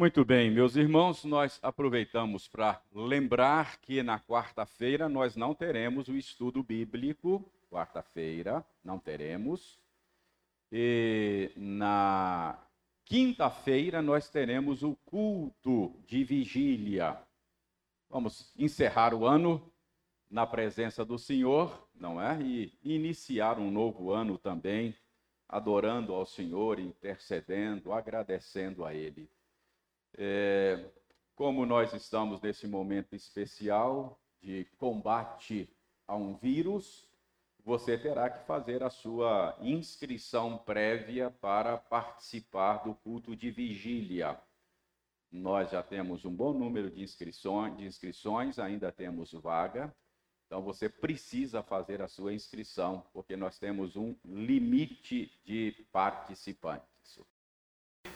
Muito bem, meus irmãos, nós aproveitamos para lembrar que na quarta-feira nós não teremos o estudo bíblico. Quarta-feira não teremos. E na quinta-feira nós teremos o culto de vigília. Vamos encerrar o ano na presença do Senhor, não é? E iniciar um novo ano também, adorando ao Senhor, intercedendo, agradecendo a Ele. É, como nós estamos nesse momento especial de combate a um vírus, você terá que fazer a sua inscrição prévia para participar do culto de vigília. Nós já temos um bom número de inscrições, de inscrições ainda temos vaga. Então você precisa fazer a sua inscrição, porque nós temos um limite de participantes.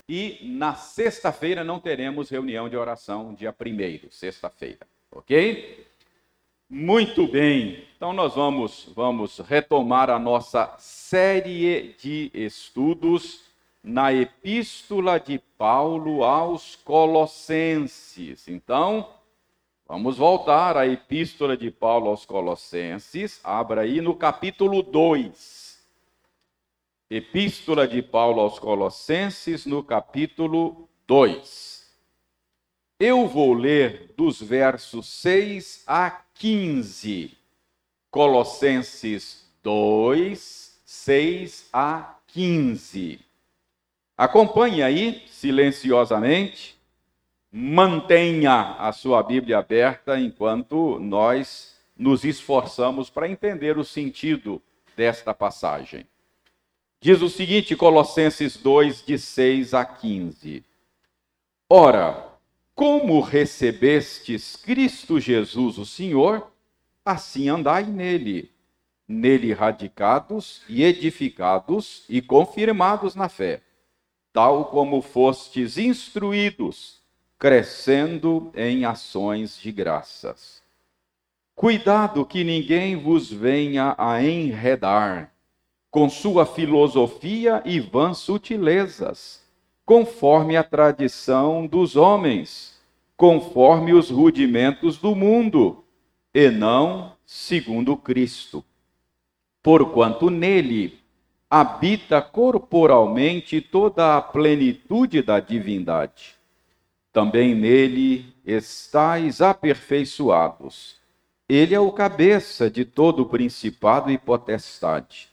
E na sexta-feira não teremos reunião de oração, dia 1 sexta-feira, ok? Muito bem, então nós vamos, vamos retomar a nossa série de estudos na Epístola de Paulo aos Colossenses. Então, vamos voltar à Epístola de Paulo aos Colossenses, abra aí no capítulo 2. Epístola de Paulo aos Colossenses, no capítulo 2. Eu vou ler dos versos 6 a 15. Colossenses 2, 6 a 15. Acompanhe aí silenciosamente. Mantenha a sua Bíblia aberta enquanto nós nos esforçamos para entender o sentido desta passagem. Diz o seguinte, Colossenses 2, de 6 a 15. Ora, como recebestes Cristo Jesus, o Senhor, assim andai nele, nele radicados e edificados e confirmados na fé, tal como fostes instruídos, crescendo em ações de graças. Cuidado que ninguém vos venha a enredar com sua filosofia e vãs sutilezas conforme a tradição dos homens, conforme os rudimentos do mundo, e não segundo Cristo. Porquanto nele habita corporalmente toda a plenitude da divindade. Também nele estáis aperfeiçoados. Ele é o cabeça de todo o principado e potestade.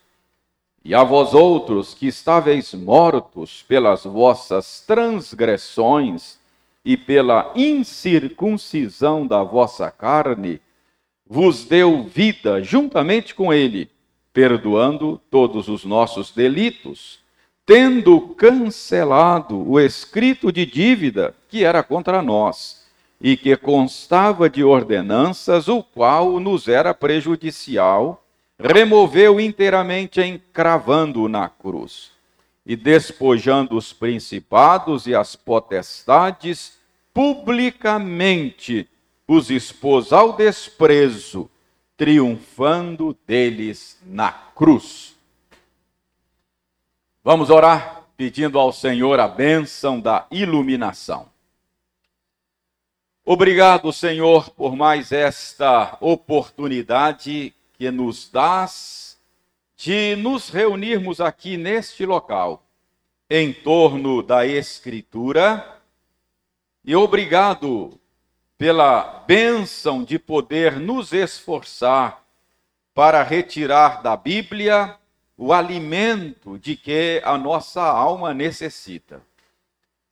E a vós outros que estáveis mortos pelas vossas transgressões e pela incircuncisão da vossa carne, vos deu vida juntamente com ele, perdoando todos os nossos delitos, tendo cancelado o escrito de dívida que era contra nós e que constava de ordenanças, o qual nos era prejudicial, removeu inteiramente encravando-o na cruz e despojando os principados e as potestades, publicamente os expôs ao desprezo, triunfando deles na cruz. Vamos orar pedindo ao Senhor a bênção da iluminação. Obrigado, Senhor, por mais esta oportunidade que nos dás de nos reunirmos aqui neste local, em torno da Escritura, e obrigado pela bênção de poder nos esforçar para retirar da Bíblia o alimento de que a nossa alma necessita.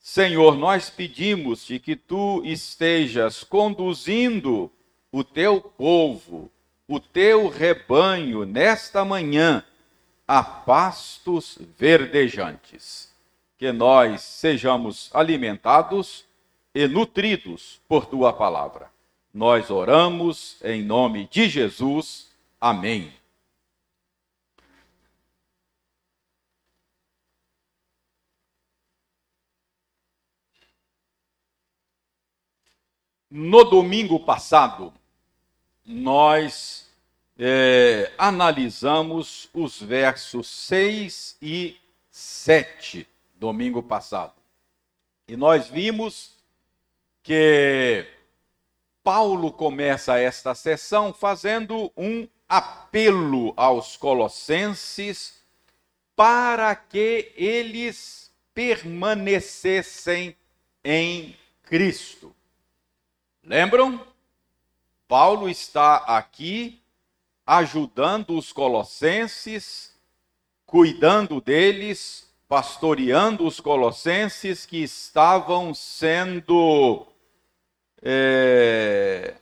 Senhor, nós pedimos-te que tu estejas conduzindo o teu povo o teu rebanho nesta manhã a pastos verdejantes. Que nós sejamos alimentados e nutridos por tua palavra. Nós oramos em nome de Jesus. Amém. No domingo passado, nós é, analisamos os versos 6 e 7, domingo passado. E nós vimos que Paulo começa esta sessão fazendo um apelo aos colossenses para que eles permanecessem em Cristo. Lembram? Paulo está aqui ajudando os colossenses, cuidando deles, pastoreando os colossenses que estavam sendo é,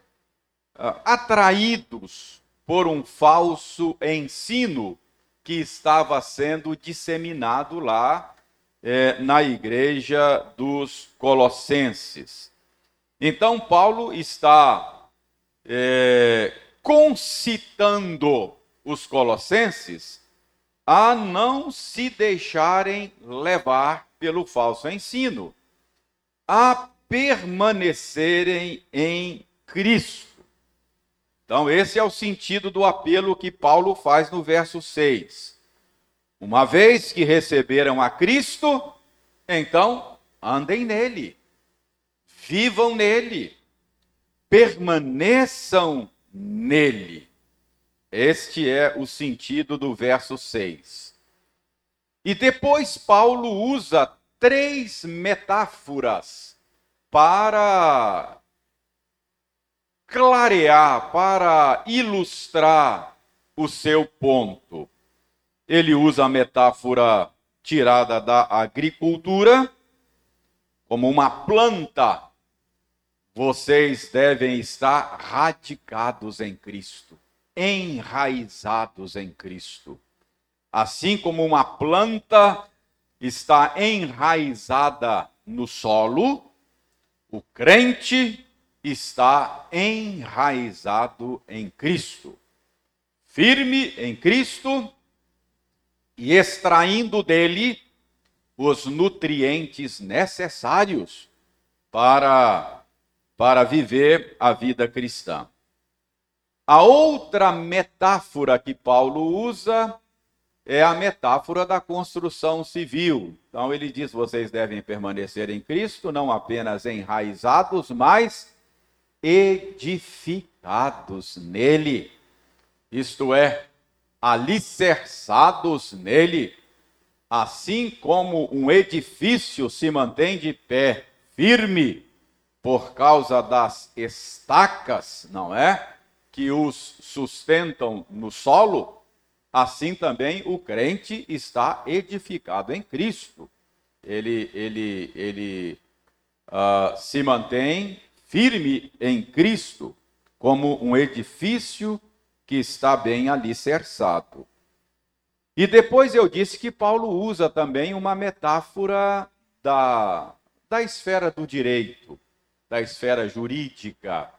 atraídos por um falso ensino que estava sendo disseminado lá é, na igreja dos colossenses. Então, Paulo está é, concitando os colossenses a não se deixarem levar pelo falso ensino, a permanecerem em Cristo. Então, esse é o sentido do apelo que Paulo faz no verso 6. Uma vez que receberam a Cristo, então andem nele vivam nele, permaneçam nele. Este é o sentido do verso 6. E depois Paulo usa três metáforas para clarear, para ilustrar o seu ponto. Ele usa a metáfora tirada da agricultura, como uma planta vocês devem estar radicados em Cristo, enraizados em Cristo. Assim como uma planta está enraizada no solo, o crente está enraizado em Cristo, firme em Cristo e extraindo dele os nutrientes necessários para para viver a vida cristã. A outra metáfora que Paulo usa é a metáfora da construção civil. Então ele diz: vocês devem permanecer em Cristo, não apenas enraizados, mas edificados nele. Isto é, alicerçados nele. Assim como um edifício se mantém de pé, firme, por causa das estacas, não é? Que os sustentam no solo, assim também o crente está edificado em Cristo. Ele, ele, ele uh, se mantém firme em Cristo, como um edifício que está bem alicerçado. E depois eu disse que Paulo usa também uma metáfora da, da esfera do direito da esfera jurídica,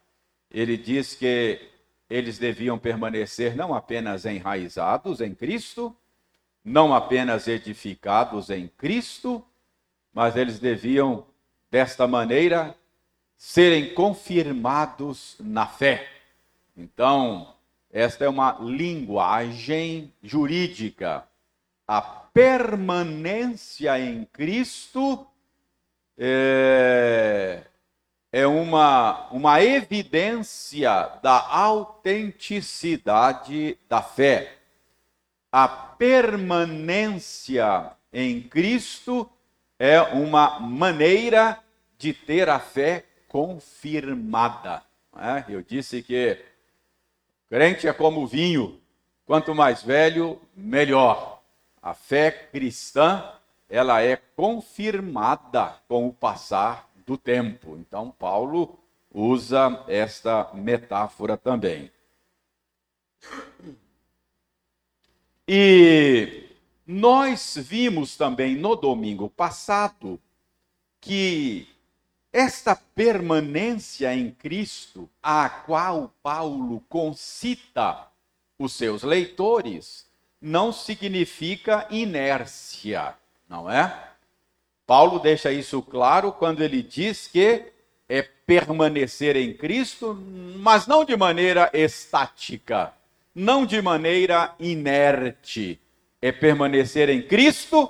ele diz que eles deviam permanecer não apenas enraizados em Cristo, não apenas edificados em Cristo, mas eles deviam, desta maneira, serem confirmados na fé. Então, esta é uma linguagem jurídica. A permanência em Cristo é, é uma, uma evidência da autenticidade da fé. A permanência em Cristo é uma maneira de ter a fé confirmada. É? Eu disse que crente é como vinho, quanto mais velho, melhor. A fé cristã, ela é confirmada com o passar do tempo. Então, Paulo usa esta metáfora também. E nós vimos também no domingo passado que esta permanência em Cristo, a qual Paulo concita os seus leitores, não significa inércia, não é? Paulo deixa isso claro quando ele diz que é permanecer em Cristo, mas não de maneira estática, não de maneira inerte. É permanecer em Cristo,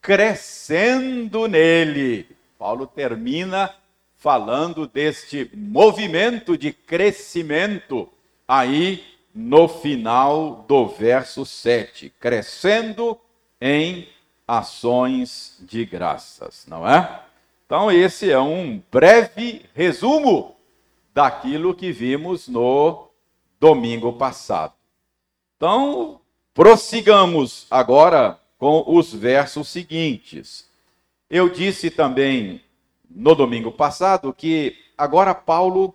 crescendo nele. Paulo termina falando deste movimento de crescimento aí no final do verso 7, crescendo em ações de graças, não é? Então, esse é um breve resumo daquilo que vimos no domingo passado. Então, prossigamos agora com os versos seguintes. Eu disse também no domingo passado que agora Paulo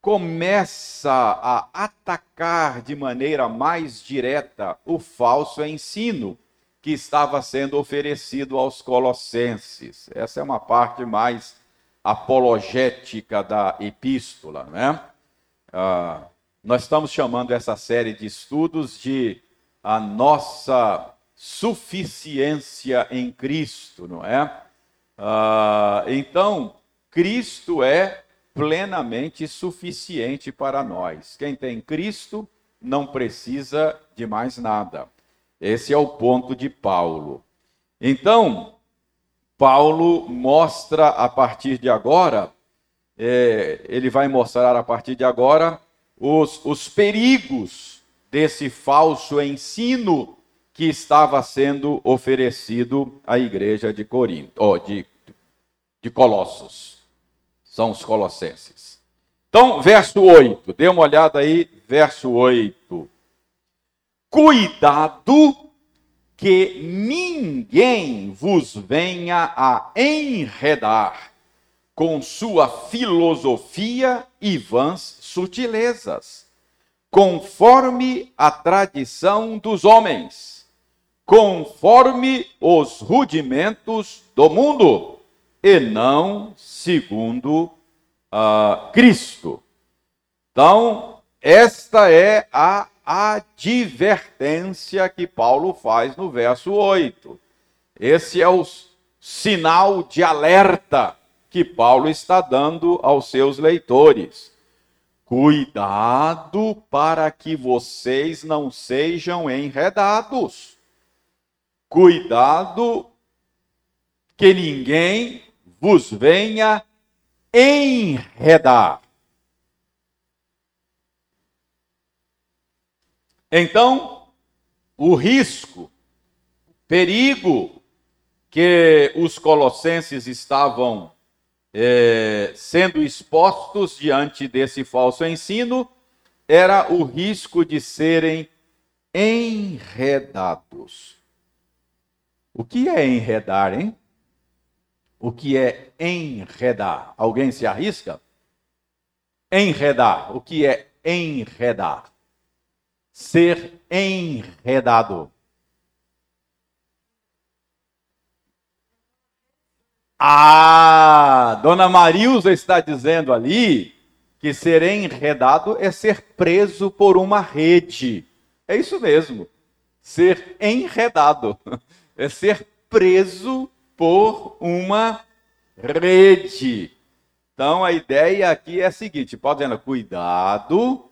começa a atacar de maneira mais direta o falso ensino que estava sendo oferecido aos colossenses. Essa é uma parte mais apologética da epístola, né? Ah, nós estamos chamando essa série de estudos de a nossa suficiência em Cristo, não é? Ah, então, Cristo é plenamente suficiente para nós. Quem tem Cristo não precisa de mais nada. Esse é o ponto de Paulo. Então, Paulo mostra a partir de agora, é, ele vai mostrar a partir de agora os, os perigos desse falso ensino que estava sendo oferecido à igreja de Corinto, oh, de, de Colossos. São os colossenses. Então, verso 8, dê uma olhada aí, verso 8 cuidado que ninguém vos venha a enredar com sua filosofia e vãs sutilezas, conforme a tradição dos homens, conforme os rudimentos do mundo, e não segundo uh, Cristo. Então, esta é a advertência que Paulo faz no verso 8. Esse é o sinal de alerta que Paulo está dando aos seus leitores. Cuidado para que vocês não sejam enredados. Cuidado que ninguém vos venha enredar. Então, o risco, perigo que os colossenses estavam é, sendo expostos diante desse falso ensino era o risco de serem enredados. O que é enredar, hein? O que é enredar? Alguém se arrisca? Enredar. O que é enredar? Ser enredado. Ah, Dona Marilza está dizendo ali que ser enredado é ser preso por uma rede. É isso mesmo. Ser enredado é ser preso por uma rede. Então a ideia aqui é a seguinte: pode dizer, cuidado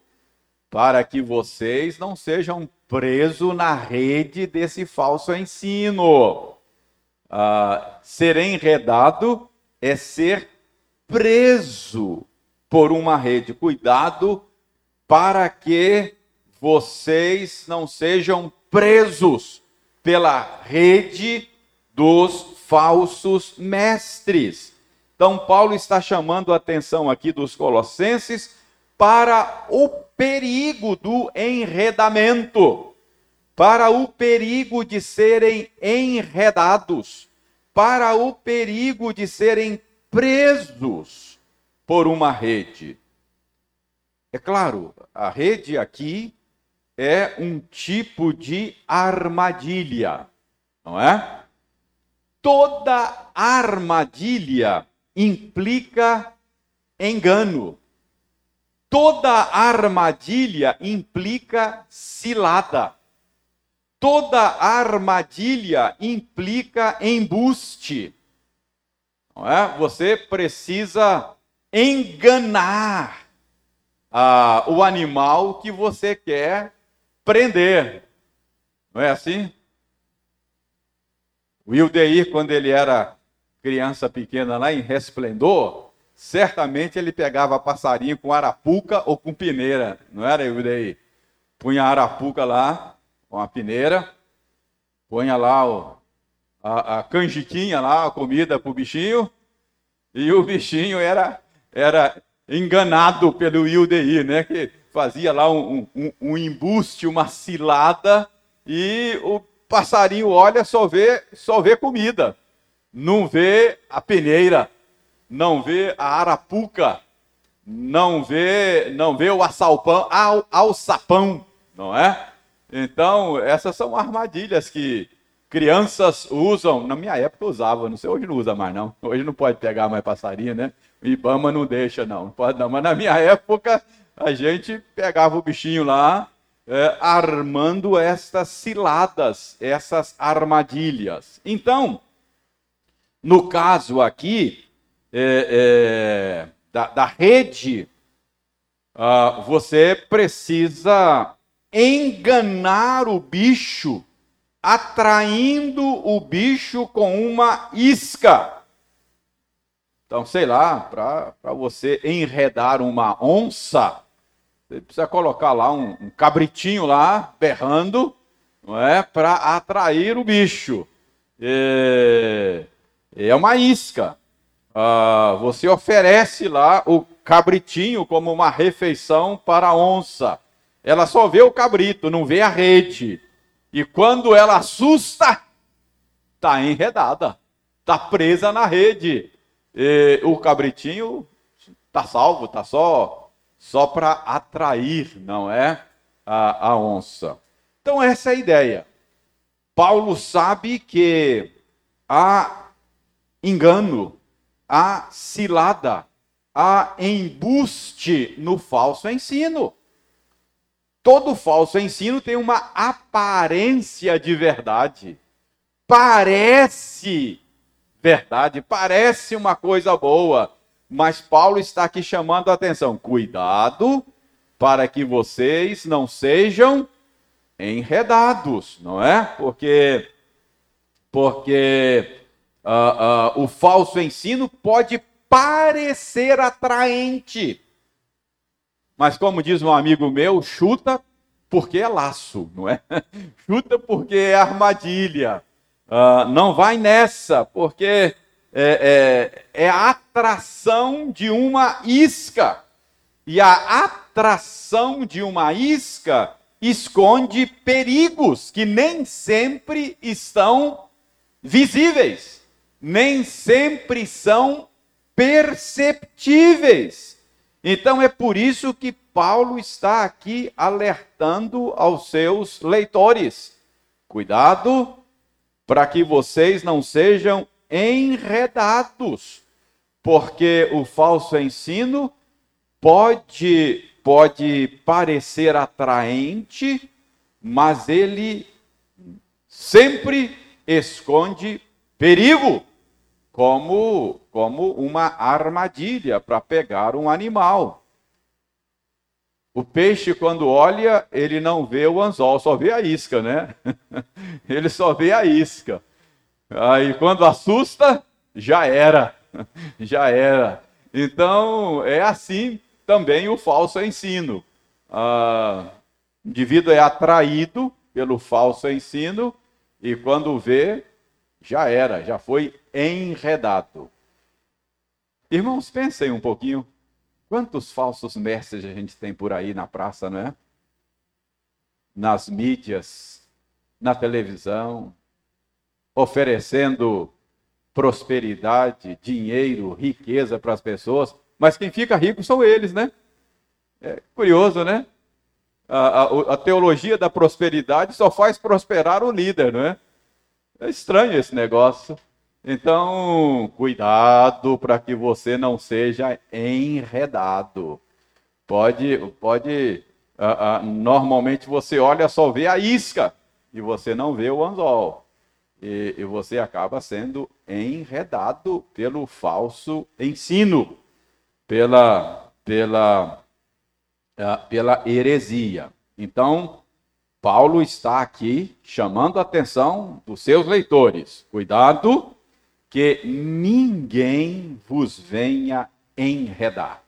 para que vocês não sejam presos na rede desse falso ensino. Uh, ser enredado é ser preso por uma rede. Cuidado para que vocês não sejam presos pela rede dos falsos mestres. Então, Paulo está chamando a atenção aqui dos colossenses para o perigo do enredamento, para o perigo de serem enredados, para o perigo de serem presos por uma rede. É claro, a rede aqui é um tipo de armadilha, não é? Toda armadilha implica engano. Toda armadilha implica cilada. Toda armadilha implica embuste. Não é? Você precisa enganar ah, o animal que você quer prender. Não é assim? O Ildeir, quando ele era criança pequena lá em Resplendor, certamente ele pegava passarinho com arapuca ou com peneira, não era, Ildeir? Punha a arapuca lá, com a peneira, punha lá o, a, a canjiquinha lá, a comida para o bichinho, e o bichinho era, era enganado pelo Ildeir, né? Que fazia lá um, um, um embuste, uma cilada, e o passarinho olha, só vê, só vê comida. Não vê a peneira, não vê a arapuca, não vê, não vê o assalpão, ao, alçapão, não é? Então, essas são armadilhas que crianças usam. Na minha época usava, não sei, hoje não usa mais não. Hoje não pode pegar mais passarinho, né? O Ibama não deixa não, não pode não. Mas na minha época a gente pegava o bichinho lá, é, armando estas ciladas, essas armadilhas. Então, no caso aqui é, é, da, da, rede, uh, você precisa enganar o bicho, atraindo o bicho com uma isca. Então, sei lá, para você enredar uma onça, você precisa colocar lá um, um cabritinho lá, berrando, não é? Para atrair o bicho. É, é uma isca. Ah, você oferece lá o cabritinho como uma refeição para a onça. Ela só vê o cabrito, não vê a rede. E quando ela assusta, está enredada, está presa na rede. E o cabritinho está salvo, está só só para atrair, não é? A, a onça. Então, essa é a ideia. Paulo sabe que há engano, há cilada, há embuste no falso ensino. Todo falso ensino tem uma aparência de verdade. Parece verdade, parece uma coisa boa, mas Paulo está aqui chamando a atenção: cuidado para que vocês não sejam enredados, não é? Porque, porque uh, uh, o falso ensino pode parecer atraente, mas como diz um amigo meu, chuta porque é laço, não é? chuta porque é armadilha. Uh, não vai nessa, porque é, é, é a atração de uma isca. E a atração de uma isca esconde perigos que nem sempre estão visíveis, nem sempre são perceptíveis. Então é por isso que Paulo está aqui alertando aos seus leitores: cuidado para que vocês não sejam enredados, porque o falso ensino pode pode parecer atraente, mas ele sempre esconde perigo, como como uma armadilha para pegar um animal. O peixe, quando olha, ele não vê o anzol, só vê a isca, né? ele só vê a isca. Aí quando assusta, já era, já era. Então é assim também o falso ensino. Ah, o indivíduo é atraído pelo falso ensino e quando vê, já era, já foi enredado. Irmãos, pensem um pouquinho. Quantos falsos mestres a gente tem por aí na praça, não é? Nas mídias, na televisão, oferecendo prosperidade, dinheiro, riqueza para as pessoas, mas quem fica rico são eles, né? É curioso, né? A, a, a, teologia da prosperidade só faz prosperar o líder, não é? É estranho esse negócio. Então, cuidado para que você não seja enredado. Pode, pode. Uh, uh, normalmente você olha só vê a isca e você não vê o anzol. E, e você acaba sendo enredado pelo falso ensino, pela, pela, uh, pela heresia. Então, Paulo está aqui chamando a atenção dos seus leitores. Cuidado que ninguém vos venha enredar.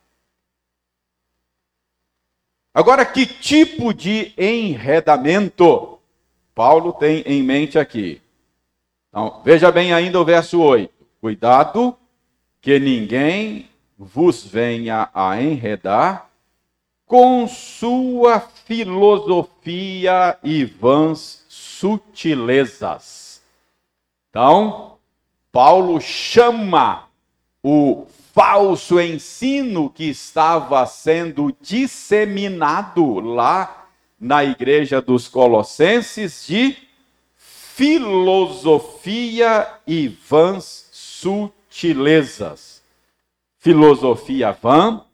Agora, que tipo de enredamento Paulo tem em mente aqui? Então, veja bem ainda o verso 8. Cuidado que ninguém vos venha a enredar com sua filosofia e vãs sutilezas. Então, Paulo chama o falso ensino que estava sendo disseminado lá na igreja dos Colossenses de filosofia e vãs sutilezas. Filosofia vã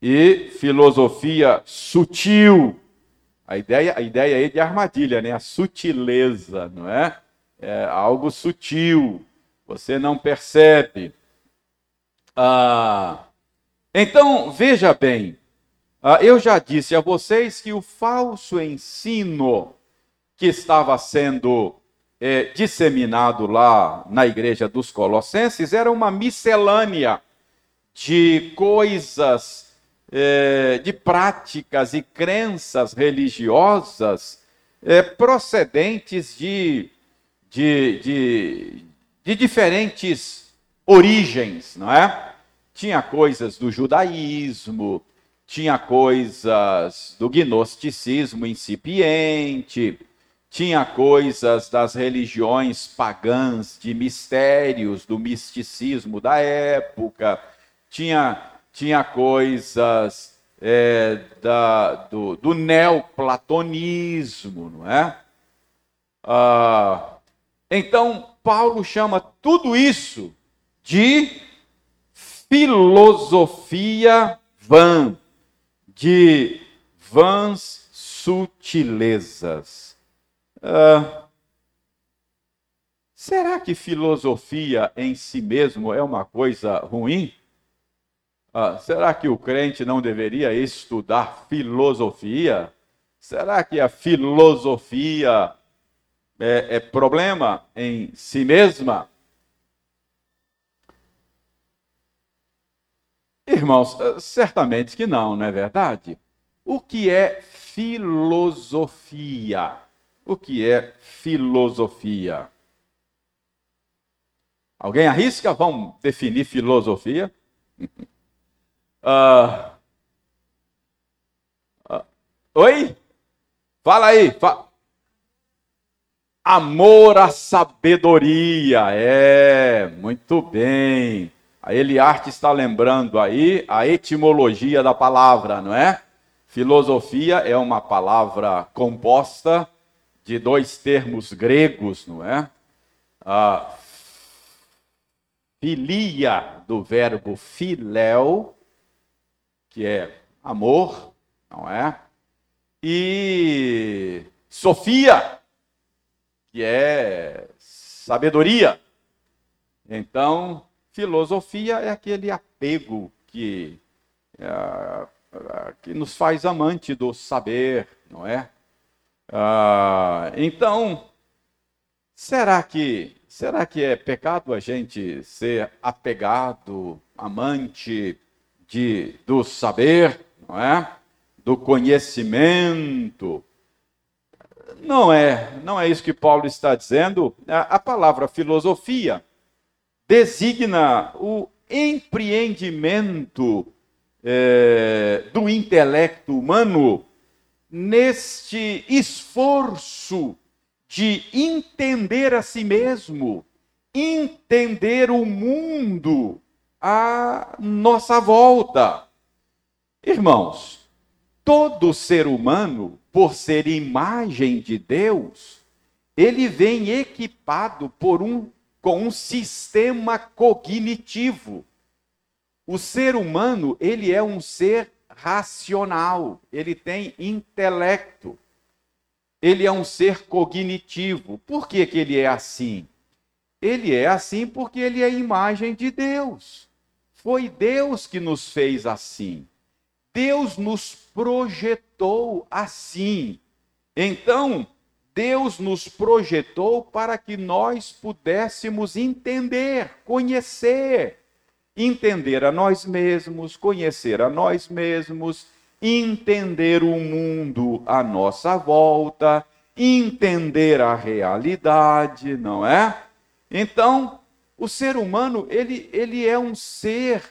e filosofia sutil. A ideia, a ideia aí de armadilha, né? A sutileza, não é? é algo sutil, você não percebe. Ah, então, veja bem, ah, eu já disse a vocês que o falso ensino que estava sendo é, disseminado lá na igreja dos Colossenses era uma miscelânea de coisas, é, de práticas e crenças religiosas é, procedentes de de, de, de diferentes origens, não é? Tinha coisas do judaísmo, tinha coisas do gnosticismo incipiente, tinha coisas das religiões pagãs de mistérios, do misticismo da época, tinha, tinha coisas é, da, do, do neoplatonismo, não é? Ah, então, Paulo chama tudo isso de filosofia vã, de vãs sutilezas. Uh, será que filosofia em si mesmo é uma coisa ruim? Uh, será que o crente não deveria estudar filosofia? Será que a filosofia é, é problema em si mesma? Irmãos, eh, certamente que não, não é verdade? O que é filosofia? O que é filosofia? Alguém arrisca? Vamos definir filosofia? uh, uh, oi? Fala aí. Fa Amor à sabedoria. É, muito bem. A Eliarte está lembrando aí a etimologia da palavra, não é? Filosofia é uma palavra composta de dois termos gregos, não é? A filia do verbo filéu, que é amor, não é? E Sofia, que é sabedoria. Então, filosofia é aquele apego que, é, que nos faz amante do saber, não é? Ah, então, será que será que é pecado a gente ser apegado, amante de do saber, não é? Do conhecimento, não é, não é isso que Paulo está dizendo. A, a palavra filosofia designa o empreendimento é, do intelecto humano neste esforço de entender a si mesmo, entender o mundo à nossa volta. Irmãos, todo ser humano por ser imagem de Deus, ele vem equipado por um com um sistema cognitivo. O ser humano, ele é um ser racional, ele tem intelecto. Ele é um ser cognitivo. Por que, que ele é assim? Ele é assim porque ele é imagem de Deus. Foi Deus que nos fez assim. Deus nos projetou assim. Então, Deus nos projetou para que nós pudéssemos entender, conhecer, entender a nós mesmos, conhecer a nós mesmos, entender o mundo à nossa volta, entender a realidade, não é? Então, o ser humano, ele, ele é um ser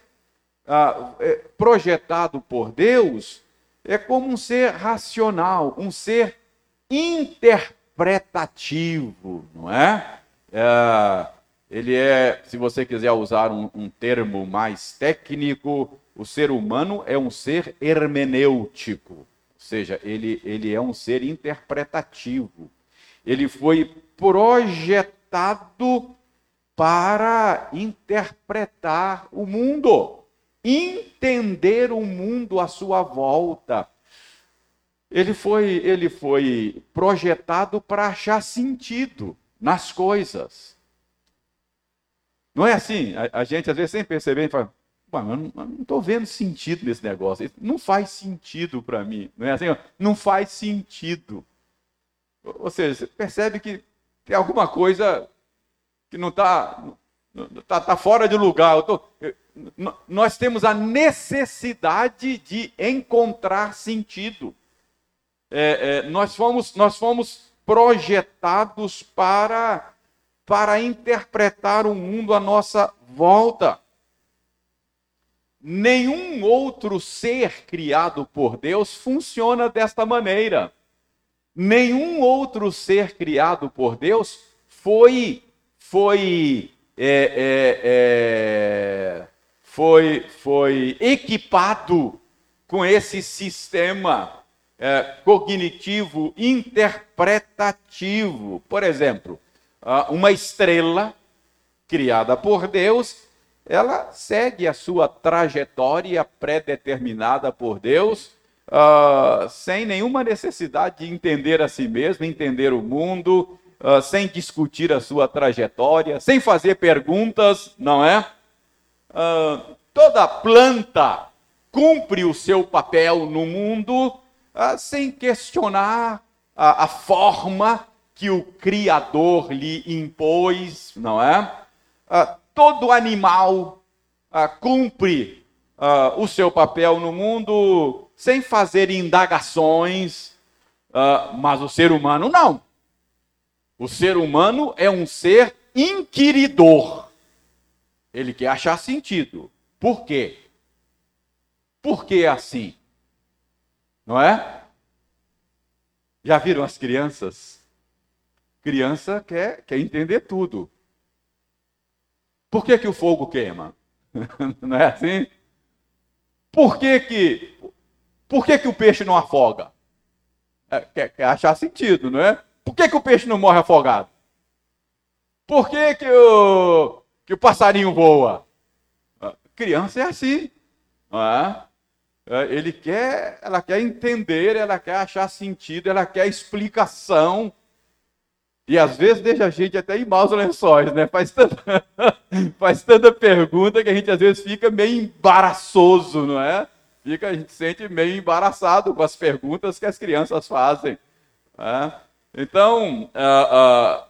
ah, é, projetado por Deus, é como um ser racional, um ser interpretativo, não é? é ele é, se você quiser usar um, um termo mais técnico, o ser humano é um ser hermenêutico, ou seja, ele, ele é um ser interpretativo. Ele foi projetado para interpretar o mundo, entender o mundo à sua volta, ele foi, ele foi projetado para achar sentido nas coisas. Não é assim? A, a gente às vezes sem perceber fala, eu não estou vendo sentido nesse negócio. Não faz sentido para mim. Não é assim? Não faz sentido. Ou seja, você percebe que tem alguma coisa que não está tá, tá fora de lugar. Tô, eu, nós temos a necessidade de encontrar sentido é, é, nós, fomos, nós fomos projetados para, para interpretar o mundo à nossa volta. Nenhum outro ser criado por Deus funciona desta maneira. Nenhum outro ser criado por Deus foi foi é, é, é, foi foi equipado com esse sistema é, cognitivo interpretativo. Por exemplo, uma estrela criada por Deus, ela segue a sua trajetória pré-determinada por Deus, uh, sem nenhuma necessidade de entender a si mesma, entender o mundo, uh, sem discutir a sua trajetória, sem fazer perguntas, não é? Uh, toda planta cumpre o seu papel no mundo ah, sem questionar a, a forma que o Criador lhe impôs, não é? Ah, todo animal ah, cumpre ah, o seu papel no mundo sem fazer indagações, mas o ser humano não. O ser humano é um ser inquiridor. Ele quer achar sentido. Por quê? Por que assim? Não é? Já viram as crianças? Criança quer, quer entender tudo. Por que, que o fogo queima? não é assim? Por que que, por que, que o peixe não afoga? É, quer, quer achar sentido, não é? Por que, que o peixe não morre afogado? Por que, que, o, que o passarinho voa? criança é assim. Não é? É, ele quer, ela quer entender, ela quer achar sentido, ela quer explicação. E às vezes deixa a gente até em maus lençóis, né? Faz tanta, faz tanta pergunta que a gente às vezes fica meio embaraçoso, não é? Fica, a gente sente meio embaraçado com as perguntas que as crianças fazem. É? Então, a, a,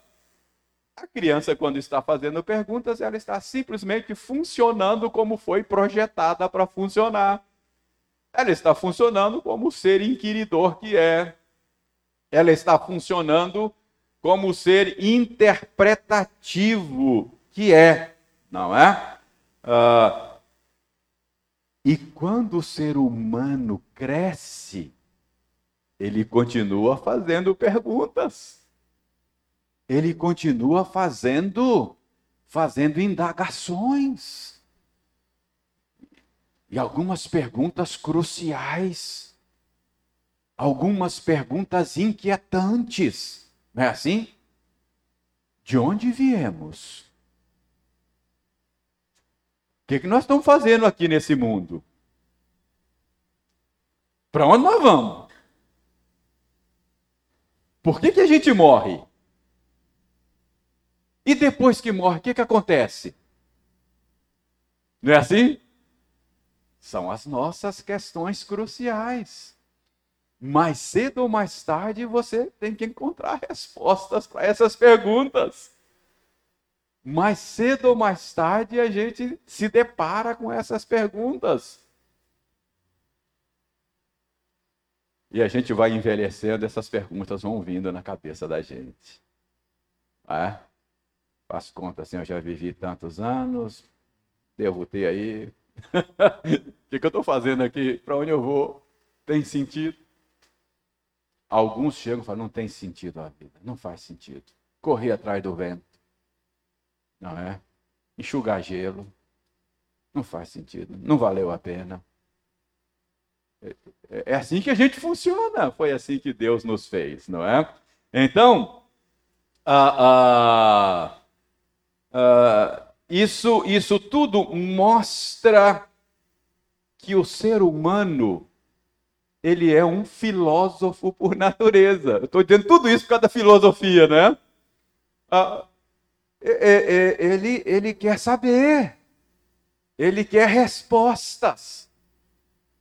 a criança, quando está fazendo perguntas, ela está simplesmente funcionando como foi projetada para funcionar. Ela está funcionando como o ser inquiridor que é. Ela está funcionando como o ser interpretativo que é, não é? Uh, e quando o ser humano cresce, ele continua fazendo perguntas. Ele continua fazendo fazendo indagações e algumas perguntas cruciais, algumas perguntas inquietantes, não é assim? De onde viemos? que, que nós estamos fazendo aqui nesse mundo? Para onde nós vamos? Por que, que a gente morre? E depois que morre, o que, que acontece? Não é assim? São as nossas questões cruciais. Mais cedo ou mais tarde você tem que encontrar respostas para essas perguntas. Mais cedo ou mais tarde a gente se depara com essas perguntas. E a gente vai envelhecendo, essas perguntas vão vindo na cabeça da gente. É? Faço conta assim, eu já vivi tantos anos, devo ter aí. o que, que eu estou fazendo aqui? Para onde eu vou? Tem sentido? Alguns chegam e falam, não tem sentido a vida, não faz sentido. Correr atrás do vento, não é? Enxugar gelo, não faz sentido, não valeu a pena. É assim que a gente funciona. Foi assim que Deus nos fez, não é? Então, isso, isso tudo mostra que o ser humano ele é um filósofo por natureza. Eu estou dizendo tudo isso por causa da filosofia, né? É, é, é, ele, ele quer saber, ele quer respostas.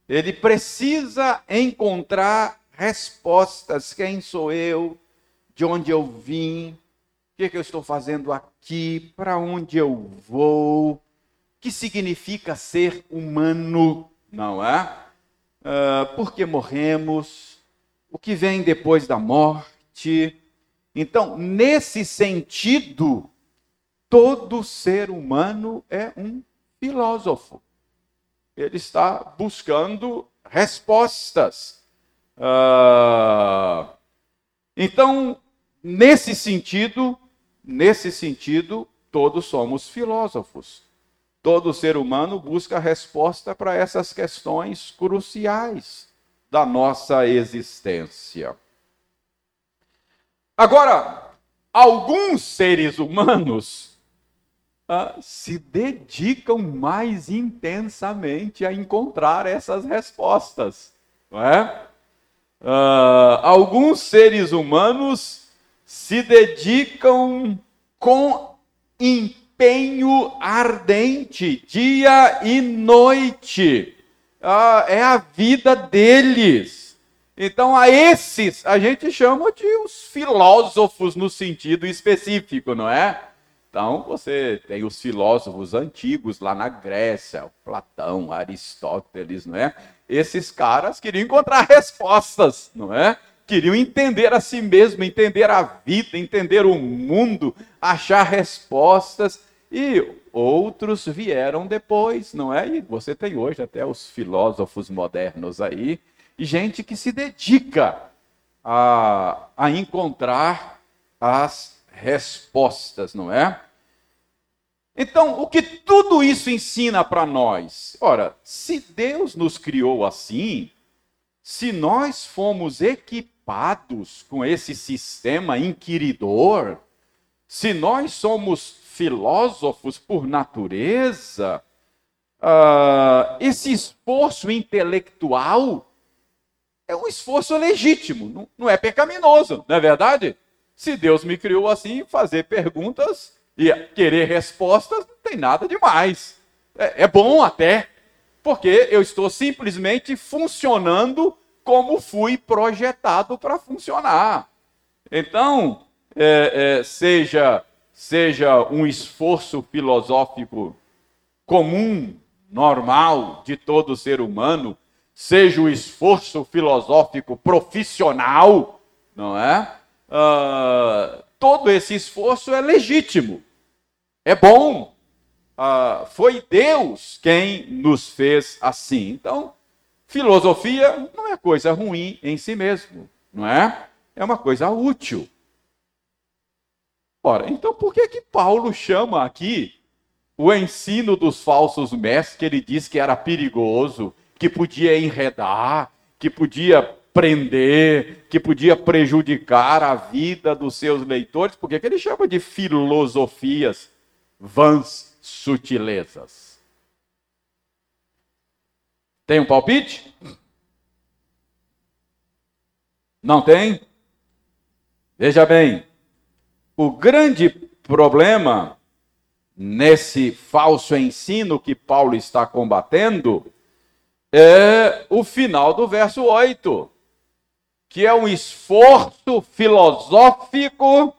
Ele precisa encontrar respostas. Quem sou eu? De onde eu vim? O que, é que eu estou fazendo aqui? Para onde eu vou? O que significa ser humano? Não é? Uh, por que morremos? O que vem depois da morte? Então, nesse sentido, todo ser humano é um filósofo ele está buscando respostas. Uh, então, nesse sentido, nesse sentido, todos somos filósofos. Todo ser humano busca resposta para essas questões cruciais da nossa existência. Agora, alguns seres humanos uh, se dedicam mais intensamente a encontrar essas respostas, não é? Uh, alguns seres humanos se dedicam com empenho ardente, dia e noite. Uh, é a vida deles. Então, a esses a gente chama de os filósofos no sentido específico, não é? Então, você tem os filósofos antigos lá na Grécia, Platão, Aristóteles, não é? Esses caras queriam encontrar respostas, não é? Queriam entender a si mesmo, entender a vida, entender o mundo, achar respostas. E outros vieram depois, não é? E você tem hoje até os filósofos modernos aí, e gente que se dedica a, a encontrar as respostas, não é? Então, o que tudo isso ensina para nós? Ora, se Deus nos criou assim, se nós fomos equipados com esse sistema inquiridor, se nós somos filósofos por natureza, uh, esse esforço intelectual é um esforço legítimo, não, não é pecaminoso, não é verdade? Se Deus me criou assim, fazer perguntas e querer respostas não tem nada demais. É, é bom até, porque eu estou simplesmente funcionando como fui projetado para funcionar. Então, é, é, seja, seja um esforço filosófico comum, normal de todo ser humano, seja o esforço filosófico profissional, não é? Uh, todo esse esforço é legítimo, é bom. Uh, foi Deus quem nos fez assim. Então, filosofia não é coisa ruim em si mesmo, não é? É uma coisa útil. Ora, então por que que Paulo chama aqui o ensino dos falsos mestres, que ele diz que era perigoso, que podia enredar, que podia prender, que podia prejudicar a vida dos seus leitores, porque que ele chama de filosofias, vãs sutilezas. Tem um palpite? Não tem? Veja bem, o grande problema nesse falso ensino que Paulo está combatendo é o final do verso 8, que é um esforço filosófico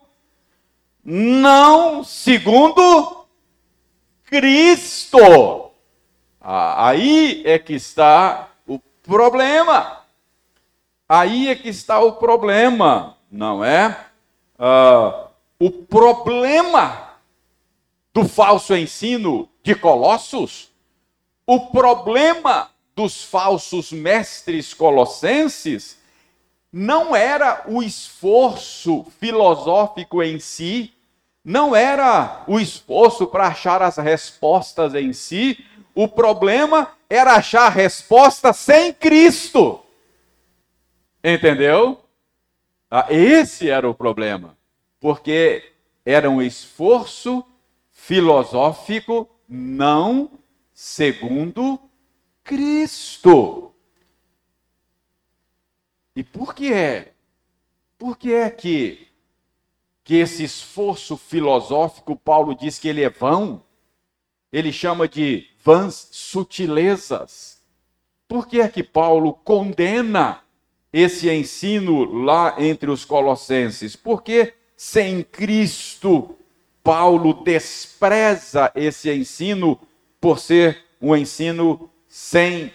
não segundo Cristo. Ah, aí é que está o problema. Aí é que está o problema, não é? Ah, o problema do falso ensino de Colossos, o problema dos falsos mestres colossenses não era o esforço filosófico em si, não era o esforço para achar as respostas em si, o problema era achar a resposta sem Cristo. Entendeu? Ah, esse era o problema, porque era um esforço filosófico não segundo Cristo. E por que é? Por que é que, que esse esforço filosófico, Paulo diz que ele é vão? Ele chama de vãs sutilezas. Por que é que Paulo condena esse ensino lá entre os colossenses? Porque sem Cristo Paulo despreza esse ensino por ser um ensino sem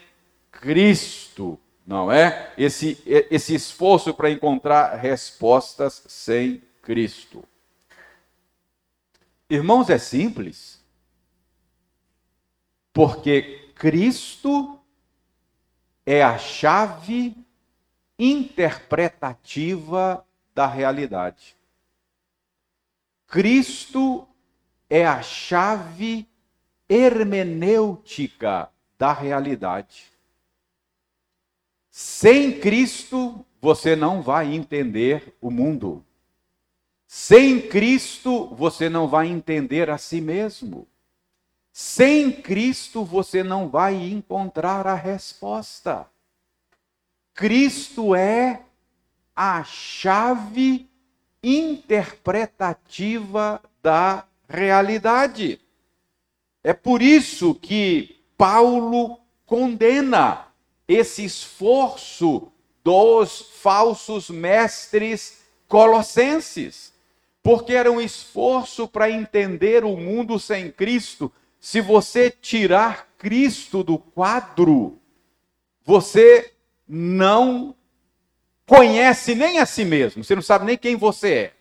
Cristo, não é? Esse, esse esforço para encontrar respostas sem Cristo. Irmãos, é simples. Porque Cristo é a chave interpretativa da realidade. Cristo é a chave hermenêutica da realidade. Sem Cristo, você não vai entender o mundo. Sem Cristo, você não vai entender a si mesmo. Sem Cristo, você não vai encontrar a resposta. Cristo é a chave interpretativa da realidade. É por isso que Paulo condena esse esforço dos falsos mestres colossenses, porque era um esforço para entender o mundo sem Cristo. Se você tirar Cristo do quadro, você não conhece nem a si mesmo, você não sabe nem quem você é.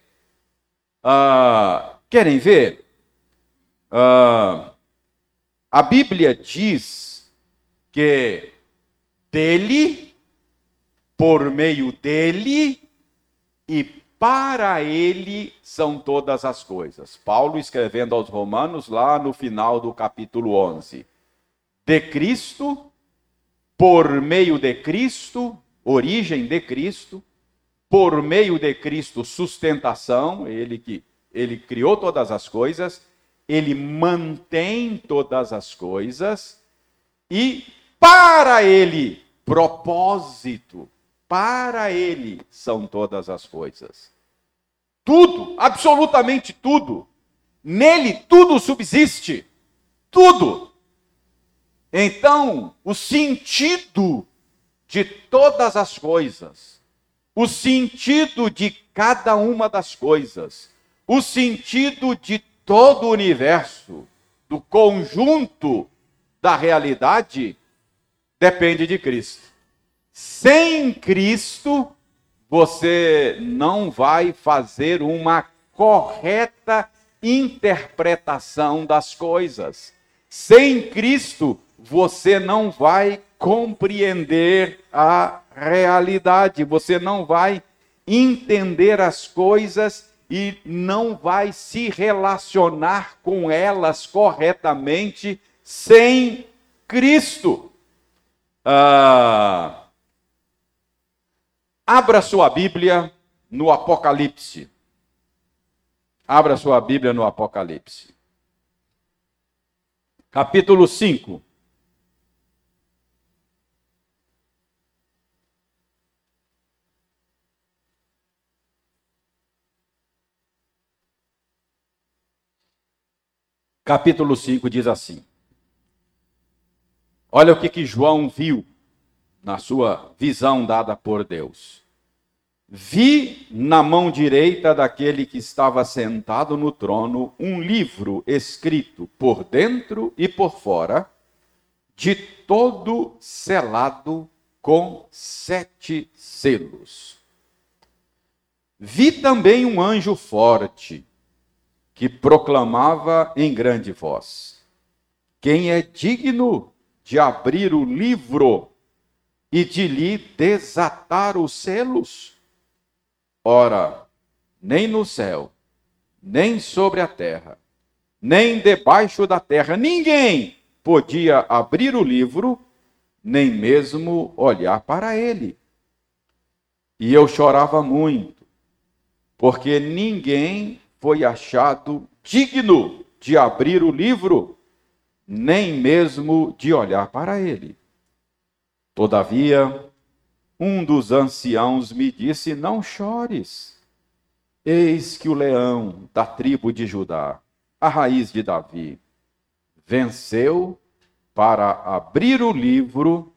Ah, querem ver? Ah, a Bíblia diz que dele, por meio dele e para ele são todas as coisas. Paulo escrevendo aos Romanos lá no final do capítulo 11. De Cristo, por meio de Cristo origem de Cristo, por meio de Cristo, sustentação, ele que ele criou todas as coisas, ele mantém todas as coisas e para ele propósito, para ele são todas as coisas. Tudo, absolutamente tudo. Nele tudo subsiste. Tudo. Então, o sentido de todas as coisas, o sentido de cada uma das coisas, o sentido de todo o universo, do conjunto da realidade, depende de Cristo. Sem Cristo, você não vai fazer uma correta interpretação das coisas. Sem Cristo, você não vai compreender a realidade, você não vai entender as coisas e não vai se relacionar com elas corretamente sem Cristo. Ah, abra sua Bíblia no Apocalipse. Abra sua Bíblia no Apocalipse. Capítulo 5. capítulo 5 diz assim: Olha o que, que João viu na sua visão dada por Deus. Vi na mão direita daquele que estava sentado no trono um livro escrito por dentro e por fora, de todo selado com sete selos. Vi também um anjo forte que proclamava em grande voz: Quem é digno de abrir o livro e de lhe desatar os selos? Ora, nem no céu, nem sobre a terra, nem debaixo da terra, ninguém podia abrir o livro, nem mesmo olhar para ele. E eu chorava muito, porque ninguém foi achado digno de abrir o livro, nem mesmo de olhar para ele. Todavia, um dos anciãos me disse: Não chores. Eis que o leão da tribo de Judá, a raiz de Davi, venceu para abrir o livro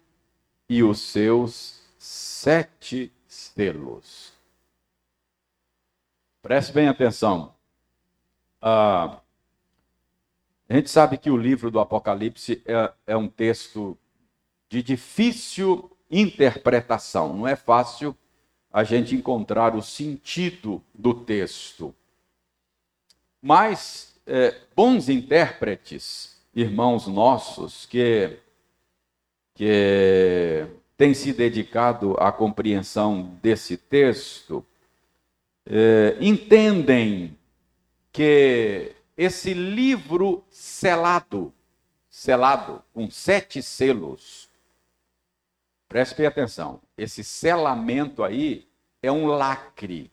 e os seus sete selos. Preste bem atenção. Ah, a gente sabe que o livro do Apocalipse é, é um texto de difícil interpretação. Não é fácil a gente encontrar o sentido do texto. Mas é, bons intérpretes, irmãos nossos, que, que têm se dedicado à compreensão desse texto, é, entendem que esse livro selado, selado com sete selos, Preste atenção. Esse selamento aí é um lacre.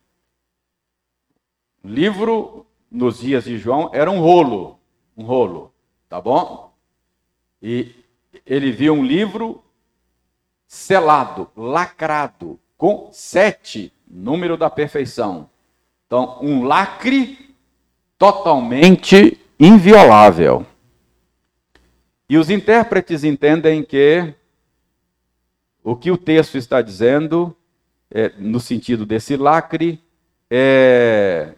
Livro, nos dias de João, era um rolo. Um rolo. Tá bom? E ele viu um livro selado, lacrado, com sete, número da perfeição. Então, um lacre totalmente inviolável. E os intérpretes entendem que o que o texto está dizendo, é, no sentido desse lacre, é,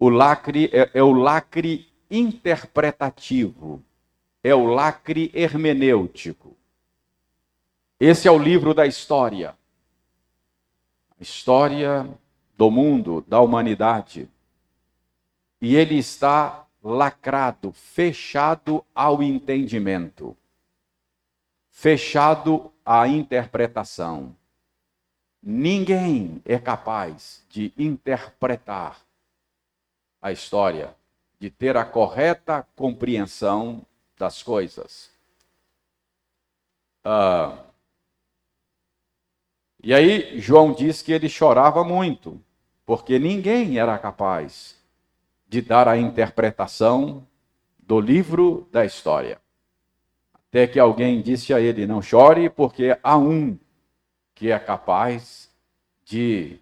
o lacre é, é o lacre interpretativo, é o lacre hermenêutico. Esse é o livro da história. História do mundo, da humanidade. E ele está lacrado, fechado ao entendimento, fechado a interpretação. Ninguém é capaz de interpretar a história, de ter a correta compreensão das coisas. Ah, e aí, João diz que ele chorava muito, porque ninguém era capaz de dar a interpretação do livro da história. Até que alguém disse a ele: Não chore, porque há um que é capaz de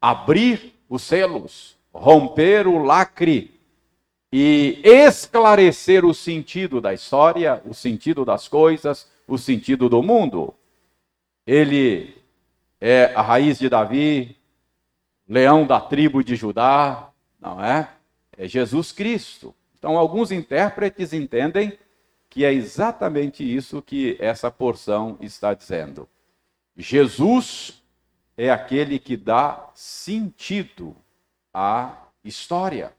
abrir os selos, romper o lacre e esclarecer o sentido da história, o sentido das coisas, o sentido do mundo. Ele é a raiz de Davi, leão da tribo de Judá, não é? É Jesus Cristo. Então, alguns intérpretes entendem que é exatamente isso que essa porção está dizendo. Jesus é aquele que dá sentido à história.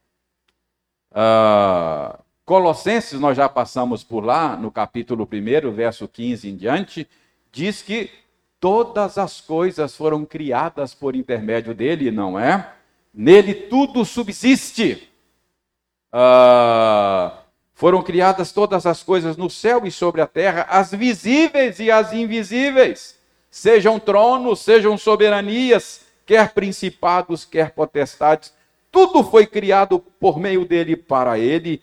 Uh, Colossenses, nós já passamos por lá, no capítulo 1, verso 15 em diante, diz que todas as coisas foram criadas por intermédio dele, não é? Nele tudo subsiste. Uh, foram criadas todas as coisas no céu e sobre a terra, as visíveis e as invisíveis, sejam tronos, sejam soberanias, quer principados, quer potestades, tudo foi criado por meio dele para ele.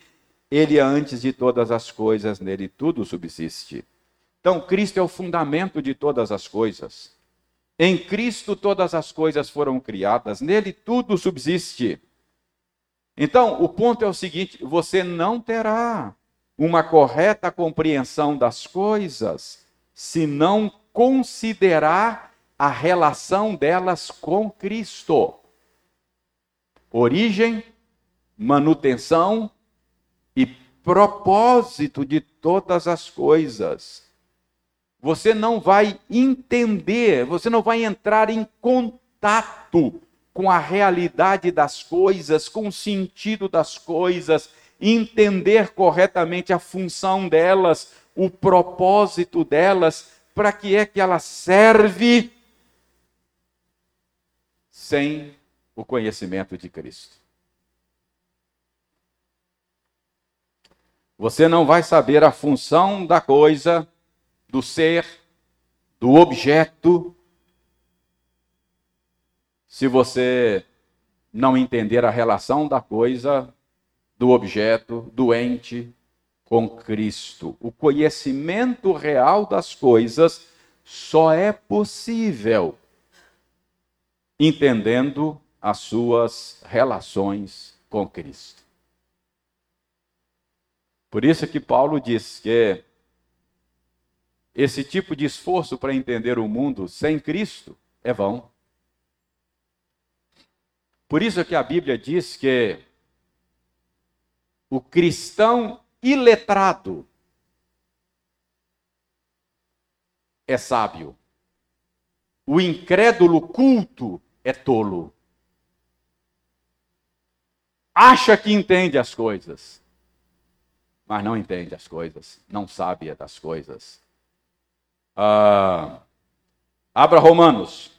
Ele é antes de todas as coisas, nele tudo subsiste. Então, Cristo é o fundamento de todas as coisas. Em Cristo todas as coisas foram criadas, nele tudo subsiste. Então, o ponto é o seguinte: você não terá uma correta compreensão das coisas se não considerar a relação delas com Cristo. Origem, manutenção e propósito de todas as coisas. Você não vai entender, você não vai entrar em contato com a realidade das coisas, com o sentido das coisas, entender corretamente a função delas, o propósito delas, para que é que ela serve sem o conhecimento de Cristo. Você não vai saber a função da coisa, do ser, do objeto, se você não entender a relação da coisa, do objeto, do ente com Cristo. O conhecimento real das coisas só é possível entendendo as suas relações com Cristo. Por isso que Paulo diz que esse tipo de esforço para entender o mundo sem Cristo é vão. Por isso que a Bíblia diz que o cristão iletrado é sábio. O incrédulo culto é tolo. Acha que entende as coisas mas não entende as coisas, não sabe das coisas. Ah, abra Romanos.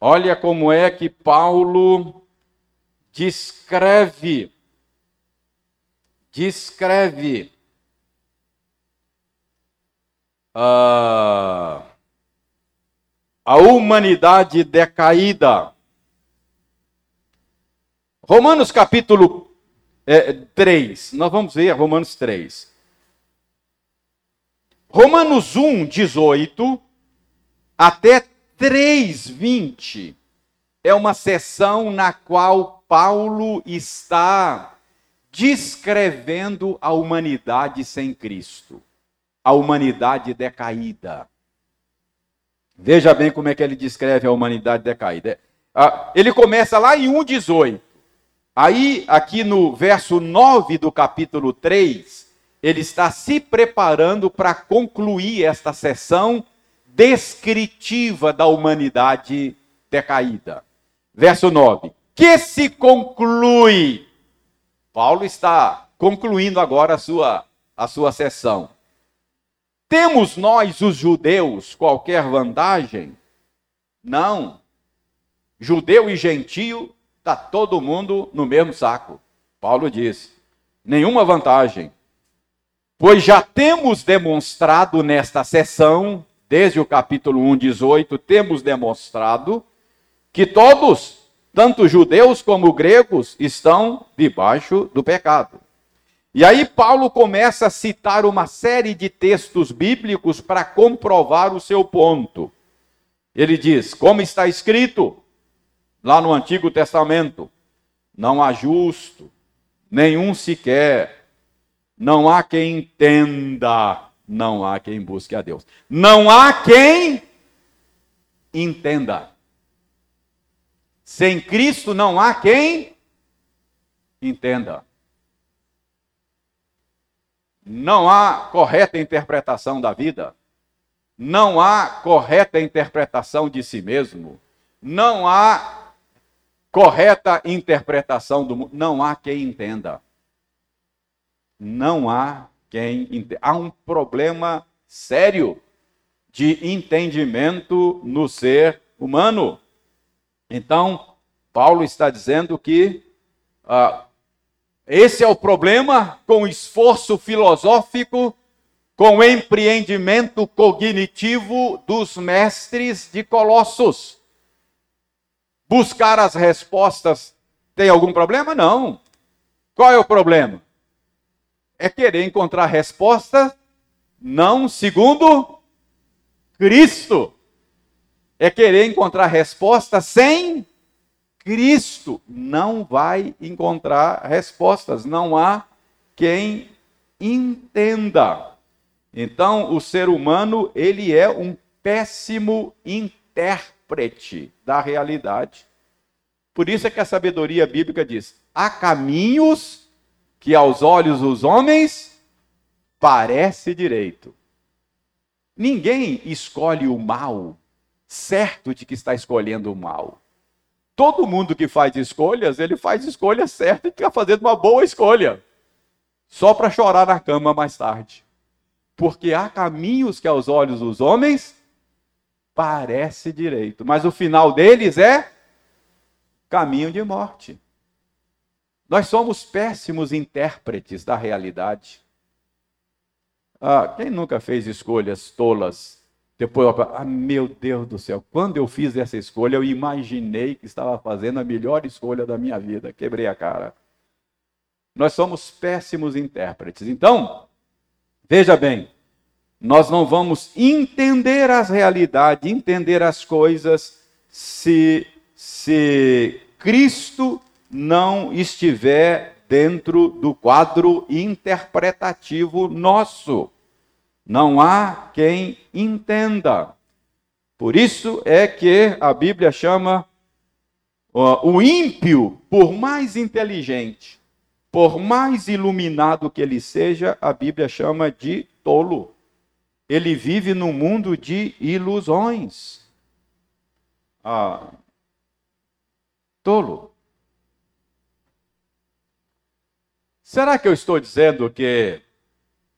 Olha como é que Paulo descreve, descreve uh, a humanidade decaída. Romanos capítulo é, 3, nós vamos ver Romanos 3. Romanos 1, 18 até 3, 20 é uma sessão na qual Paulo está descrevendo a humanidade sem Cristo, a humanidade decaída. Veja bem como é que ele descreve a humanidade decaída. Ah, ele começa lá em 1,18. Aí, aqui no verso 9 do capítulo 3, ele está se preparando para concluir esta sessão descritiva da humanidade decaída. Verso 9: Que se conclui? Paulo está concluindo agora a sua, a sua sessão. Temos nós, os judeus, qualquer vantagem? Não. Judeu e gentio Está todo mundo no mesmo saco. Paulo diz: nenhuma vantagem. Pois já temos demonstrado nesta sessão, desde o capítulo 1, 18, temos demonstrado que todos, tanto judeus como gregos, estão debaixo do pecado. E aí Paulo começa a citar uma série de textos bíblicos para comprovar o seu ponto. Ele diz: como está escrito, lá no Antigo Testamento. Não há justo, nenhum sequer. Não há quem entenda, não há quem busque a Deus. Não há quem entenda. Sem Cristo não há quem entenda. Não há correta interpretação da vida. Não há correta interpretação de si mesmo. Não há correta interpretação do mundo. Não há quem entenda. Não há quem. Há um problema sério de entendimento no ser humano. Então, Paulo está dizendo que ah, esse é o problema com esforço filosófico, com empreendimento cognitivo dos mestres de Colossos. Buscar as respostas tem algum problema? Não. Qual é o problema? É querer encontrar resposta não segundo Cristo. é querer encontrar respostas sem Cristo. Não vai encontrar respostas, não há quem entenda. Então, o ser humano, ele é um péssimo intérprete da realidade. Por isso é que a sabedoria bíblica diz: há caminhos que aos olhos dos homens parece direito. Ninguém escolhe o mal certo de que está escolhendo o mal. Todo mundo que faz escolhas, ele faz escolha certa e está fazendo uma boa escolha. Só para chorar na cama mais tarde. Porque há caminhos que aos olhos dos homens parece direito, mas o final deles é caminho de morte. Nós somos péssimos intérpretes da realidade. Ah, quem nunca fez escolhas tolas? Depois, ah, meu Deus do céu, quando eu fiz essa escolha, eu imaginei que estava fazendo a melhor escolha da minha vida. Quebrei a cara. Nós somos péssimos intérpretes. Então, veja bem, nós não vamos entender as realidades, entender as coisas, se, se Cristo não estiver dentro do quadro interpretativo nosso. Não há quem entenda. Por isso é que a Bíblia chama o ímpio, por mais inteligente, por mais iluminado que ele seja, a Bíblia chama de tolo ele vive num mundo de ilusões. Ah, tolo. Será que eu estou dizendo que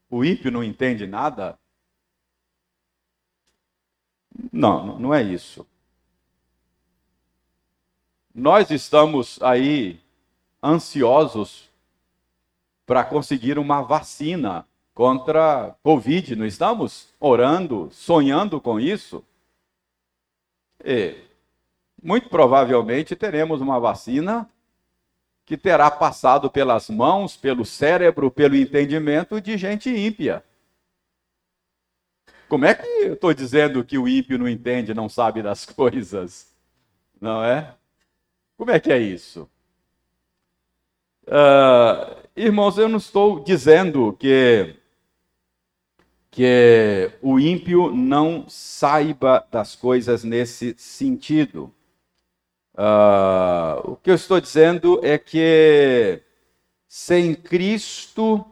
o ímpio não entende nada? Não, não é isso. Nós estamos aí ansiosos para conseguir uma vacina contra Covid, não estamos orando, sonhando com isso? E muito provavelmente teremos uma vacina que terá passado pelas mãos, pelo cérebro, pelo entendimento de gente ímpia. Como é que eu estou dizendo que o ímpio não entende, não sabe das coisas? Não é? Como é que é isso? Uh, irmãos, eu não estou dizendo que que o ímpio não saiba das coisas nesse sentido. Uh, o que eu estou dizendo é que sem Cristo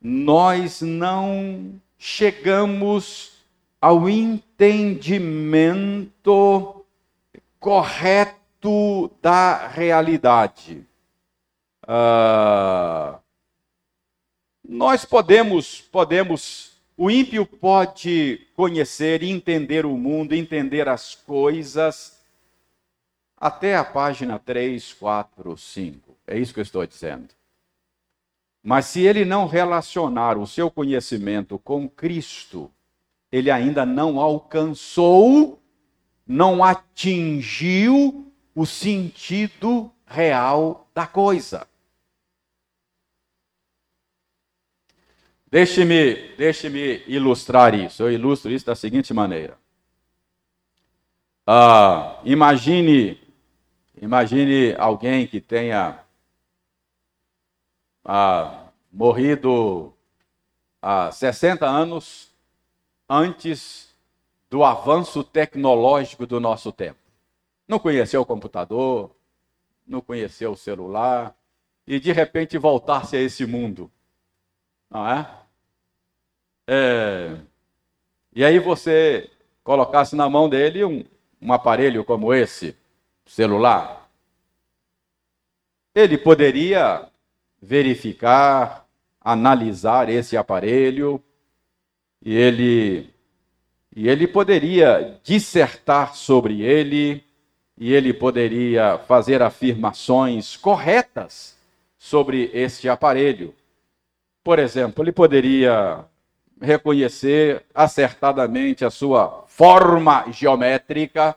nós não chegamos ao entendimento correto da realidade. Uh, nós podemos podemos o ímpio pode conhecer entender o mundo, entender as coisas, até a página 3, 4, 5. É isso que eu estou dizendo. Mas se ele não relacionar o seu conhecimento com Cristo, ele ainda não alcançou, não atingiu o sentido real da coisa. Deixe-me deixe ilustrar isso. Eu ilustro isso da seguinte maneira. Ah, imagine, imagine alguém que tenha ah, morrido há 60 anos antes do avanço tecnológico do nosso tempo. Não conheceu o computador, não conheceu o celular, e de repente voltasse a esse mundo, não é? É, e aí você colocasse na mão dele um, um aparelho como esse, celular, ele poderia verificar, analisar esse aparelho e ele e ele poderia dissertar sobre ele e ele poderia fazer afirmações corretas sobre este aparelho. Por exemplo, ele poderia reconhecer acertadamente a sua forma geométrica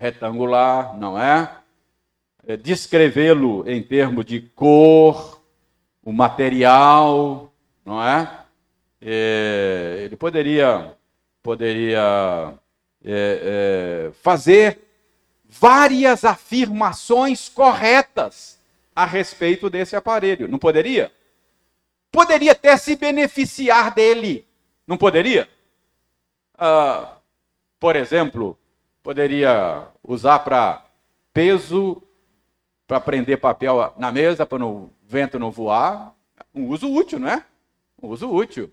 retangular, não é? é descrevê-lo em termos de cor, o material, não é? é ele poderia, poderia é, é, fazer várias afirmações corretas a respeito desse aparelho. Não poderia? Poderia até se beneficiar dele. Não poderia? Ah, por exemplo, poderia usar para peso, para prender papel na mesa, para o vento não voar. Um uso útil, não é? Um uso útil.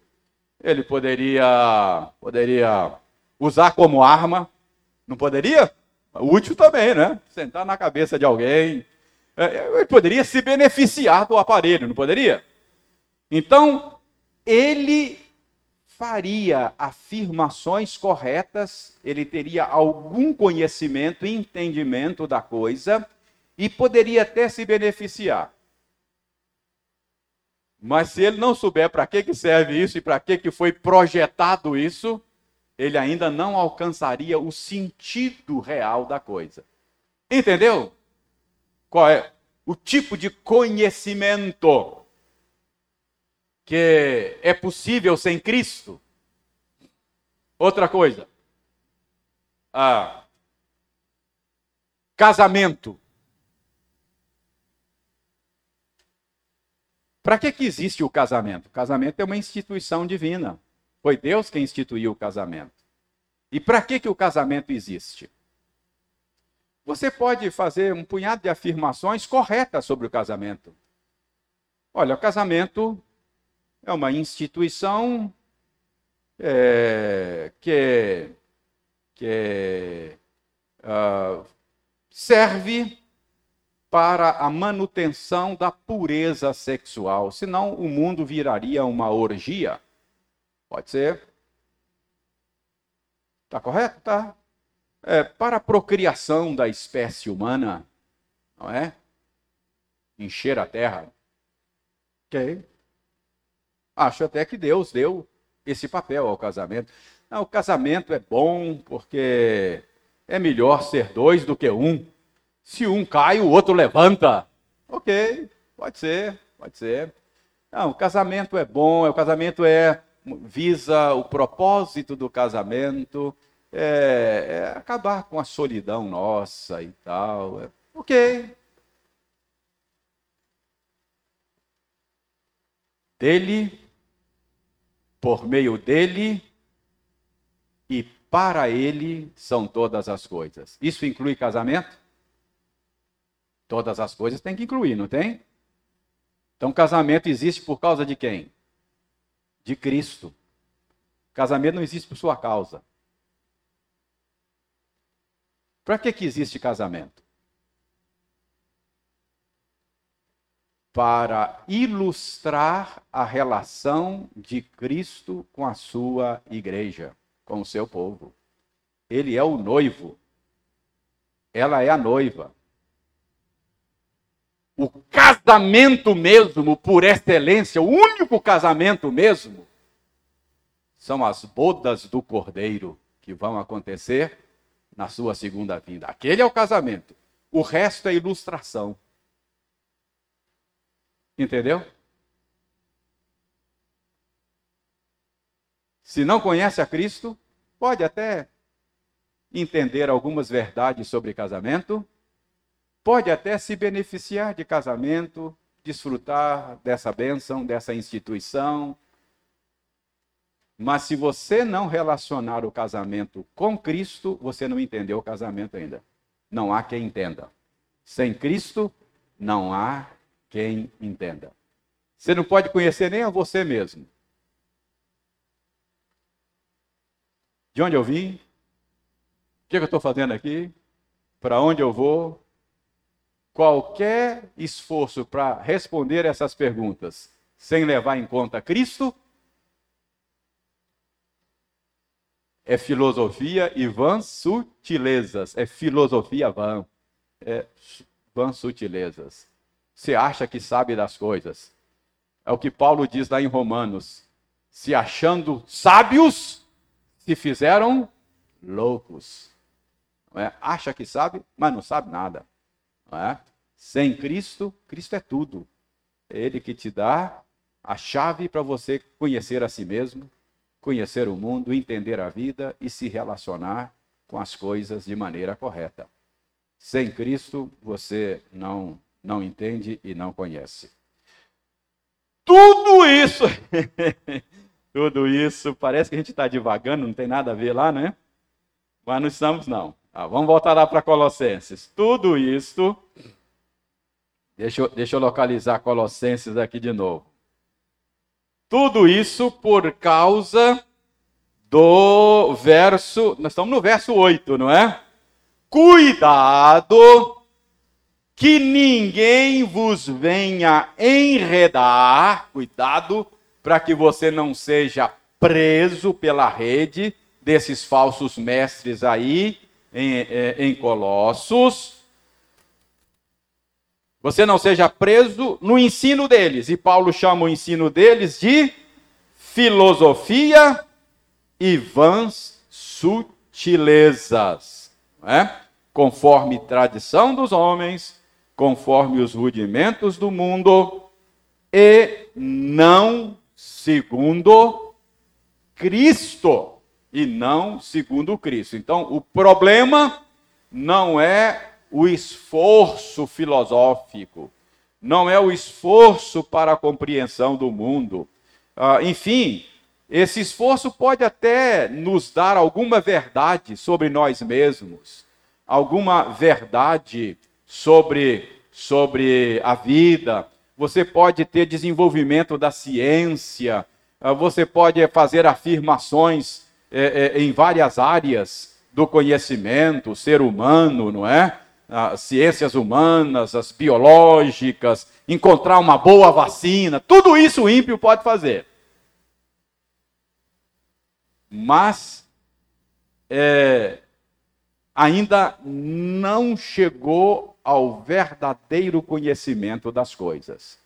Ele poderia, poderia usar como arma. Não poderia? Útil também, né? Sentar na cabeça de alguém. É, ele poderia se beneficiar do aparelho, não poderia? Então, ele faria afirmações corretas, ele teria algum conhecimento e entendimento da coisa e poderia até se beneficiar. Mas se ele não souber para que, que serve isso e para que, que foi projetado isso, ele ainda não alcançaria o sentido real da coisa. Entendeu? Qual é o tipo de conhecimento que é possível sem Cristo. Outra coisa. Ah, casamento. Para que, que existe o casamento? O casamento é uma instituição divina. Foi Deus quem instituiu o casamento. E para que, que o casamento existe? Você pode fazer um punhado de afirmações corretas sobre o casamento. Olha, o casamento é uma instituição é, que, que uh, serve para a manutenção da pureza sexual, senão o mundo viraria uma orgia. Pode ser? Está correto? Tá. É, para a procriação da espécie humana, não é? Encher a terra. Ok. Acho até que Deus deu esse papel ao casamento. Não, o casamento é bom porque é melhor ser dois do que um. Se um cai, o outro levanta. Ok, pode ser, pode ser. Não, o casamento é bom, o casamento é visa o propósito do casamento, é, é acabar com a solidão nossa e tal. É, ok. Dele por meio dele e para ele são todas as coisas. Isso inclui casamento? Todas as coisas tem que incluir, não tem? Então, casamento existe por causa de quem? De Cristo. Casamento não existe por sua causa. Para que, que existe casamento? Para ilustrar a relação de Cristo com a sua igreja, com o seu povo. Ele é o noivo, ela é a noiva. O casamento mesmo, por excelência, o único casamento mesmo, são as bodas do cordeiro que vão acontecer na sua segunda vinda. Aquele é o casamento. O resto é ilustração. Entendeu? Se não conhece a Cristo, pode até entender algumas verdades sobre casamento, pode até se beneficiar de casamento, desfrutar dessa bênção, dessa instituição. Mas se você não relacionar o casamento com Cristo, você não entendeu o casamento ainda. Não há quem entenda. Sem Cristo, não há quem entenda. Você não pode conhecer nem a você mesmo. De onde eu vim? O que eu estou fazendo aqui? Para onde eu vou? Qualquer esforço para responder essas perguntas sem levar em conta Cristo é filosofia e vãs sutilezas. É filosofia vã. É vãs sutilezas. Você acha que sabe das coisas. É o que Paulo diz lá em Romanos. Se achando sábios, se fizeram loucos. É? Acha que sabe, mas não sabe nada. Não é? Sem Cristo, Cristo é tudo. É Ele que te dá a chave para você conhecer a si mesmo, conhecer o mundo, entender a vida e se relacionar com as coisas de maneira correta. Sem Cristo, você não, não entende e não conhece. Tudo isso, tudo isso, parece que a gente está divagando, não tem nada a ver lá, né? Mas não estamos, não. Ah, vamos voltar lá para Colossenses. Tudo isso, deixa eu, deixa eu localizar Colossenses aqui de novo. Tudo isso por causa do verso, nós estamos no verso 8, não é? Cuidado que ninguém vos venha enredar, cuidado, para que você não seja preso pela rede desses falsos mestres aí em, é, em Colossos. Você não seja preso no ensino deles. E Paulo chama o ensino deles de filosofia e vãs sutilezas. É? Conforme tradição dos homens, conforme os rudimentos do mundo e não segundo Cristo e não segundo Cristo. Então, o problema não é o esforço filosófico, não é o esforço para a compreensão do mundo. Ah, enfim, esse esforço pode até nos dar alguma verdade sobre nós mesmos, alguma verdade sobre, sobre a vida, você pode ter desenvolvimento da ciência, ah, você pode fazer afirmações é, é, em várias áreas do conhecimento, ser humano, não é? As ciências humanas, as biológicas, encontrar uma boa vacina, tudo isso o ímpio pode fazer. Mas é, ainda não chegou ao verdadeiro conhecimento das coisas.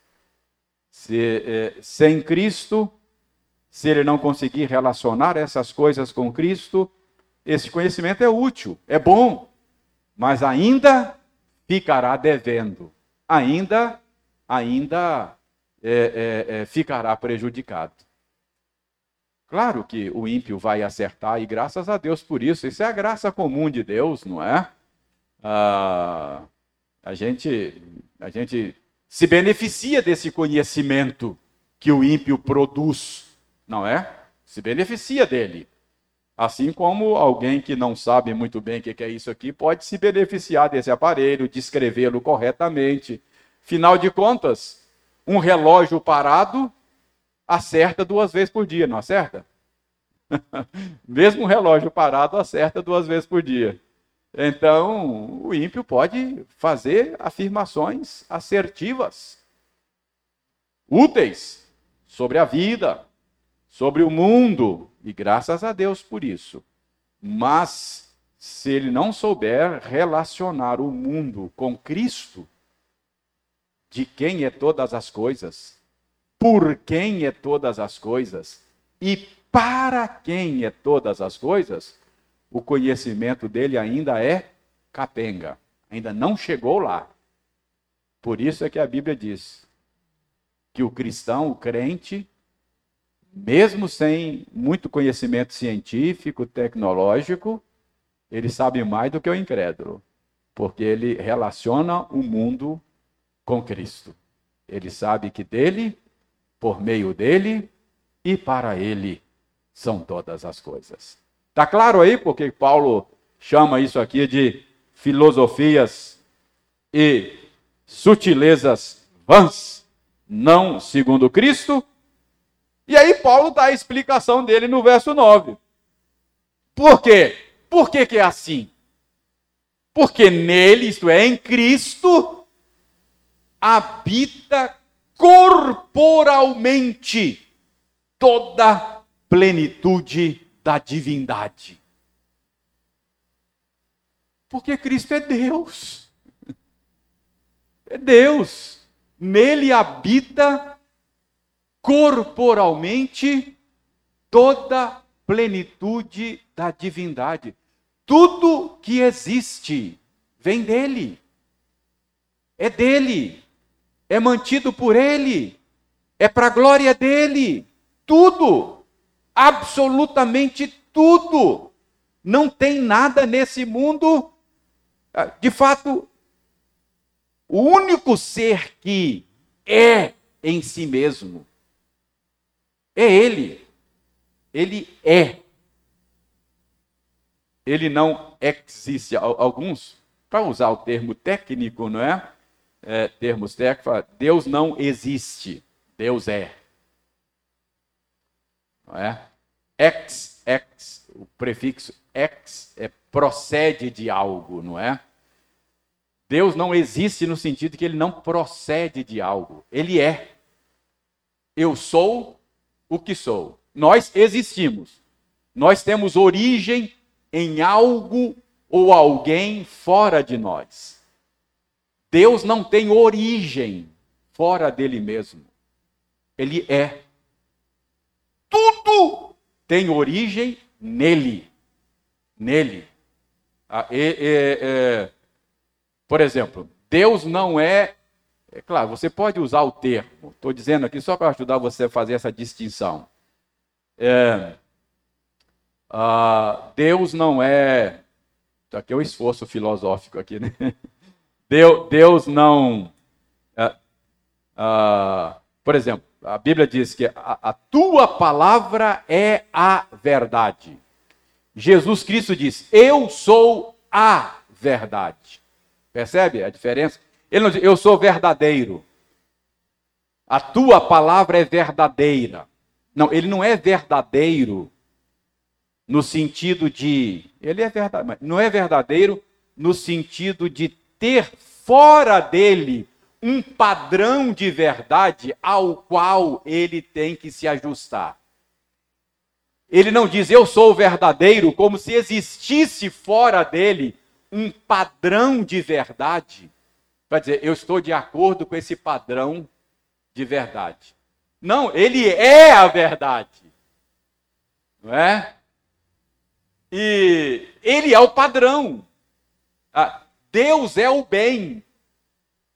Se, eh, sem Cristo, se ele não conseguir relacionar essas coisas com Cristo, esse conhecimento é útil, é bom, mas ainda ficará devendo, ainda, ainda é, é, ficará prejudicado. Claro que o ímpio vai acertar, e graças a Deus por isso. Isso é a graça comum de Deus, não é? Ah, a, gente, a gente se beneficia desse conhecimento que o ímpio produz, não é? Se beneficia dele. Assim como alguém que não sabe muito bem o que é isso aqui pode se beneficiar desse aparelho, descrevê-lo corretamente. Final de contas, um relógio parado acerta duas vezes por dia, não acerta? Mesmo um relógio parado acerta duas vezes por dia. Então, o ímpio pode fazer afirmações assertivas, úteis sobre a vida, sobre o mundo, e graças a Deus por isso. Mas, se ele não souber relacionar o mundo com Cristo, de quem é todas as coisas, por quem é todas as coisas e para quem é todas as coisas, o conhecimento dele ainda é capenga, ainda não chegou lá. Por isso é que a Bíblia diz que o cristão, o crente, mesmo sem muito conhecimento científico, tecnológico, ele sabe mais do que o incrédulo, porque ele relaciona o mundo com Cristo. Ele sabe que dele por meio dele e para ele são todas as coisas. Está claro aí porque Paulo chama isso aqui de filosofias e sutilezas vãs, não segundo Cristo? E aí Paulo dá a explicação dele no verso 9. Por quê? Por que, que é assim? Porque nele, isto é, em Cristo, habita corporalmente toda plenitude da divindade. Porque Cristo é Deus. É Deus. Nele habita corporalmente toda plenitude da divindade. Tudo que existe vem dele. É dele é mantido por Ele, é para a glória dele. Tudo, absolutamente tudo. Não tem nada nesse mundo. Ah, de fato, o único ser que é em si mesmo é Ele. Ele é. Ele não existe. Alguns, para usar o termo técnico, não é? é termos técnicos, Deus não existe. Deus é. Não é? Ex, ex, o prefixo ex é procede de algo, não é? Deus não existe no sentido que ele não procede de algo. Ele é. Eu sou o que sou. Nós existimos. Nós temos origem em algo ou alguém fora de nós. Deus não tem origem fora dele mesmo. Ele é. Tudo tem origem nele. Nele. Ah, por exemplo, Deus não é é claro, você pode usar o termo, estou dizendo aqui só para ajudar você a fazer essa distinção. É, uh, Deus não é. Aqui é o esforço filosófico aqui, né? Deus, Deus não. Uh, uh, por exemplo, a Bíblia diz que a, a tua palavra é a verdade. Jesus Cristo diz: Eu sou a verdade. Percebe a diferença? Ele não diz, eu sou verdadeiro. A tua palavra é verdadeira. Não, ele não é verdadeiro no sentido de. Ele é verdadeiro, não é verdadeiro no sentido de ter fora dele um padrão de verdade ao qual ele tem que se ajustar. Ele não diz eu sou verdadeiro como se existisse fora dele um padrão de verdade para dizer, eu estou de acordo com esse padrão de verdade. Não, ele é a verdade. Não é? E ele é o padrão. Ah, Deus é o bem.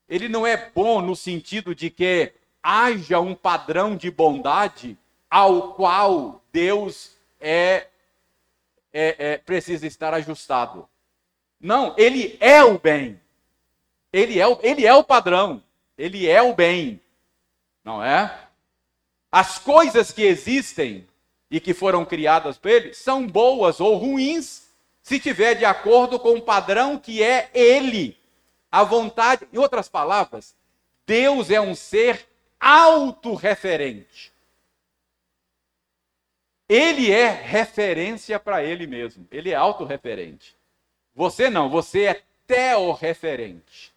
Ele não é bom no sentido de que haja um padrão de bondade ao qual Deus é, é, é precisa estar ajustado. Não, ele é o bem. Ele é, o, ele é o padrão, ele é o bem, não é? As coisas que existem e que foram criadas por ele são boas ou ruins se tiver de acordo com o padrão que é ele. A vontade, em outras palavras, Deus é um ser autorreferente. Ele é referência para ele mesmo. Ele é autorreferente. Você não, você é teorreferente.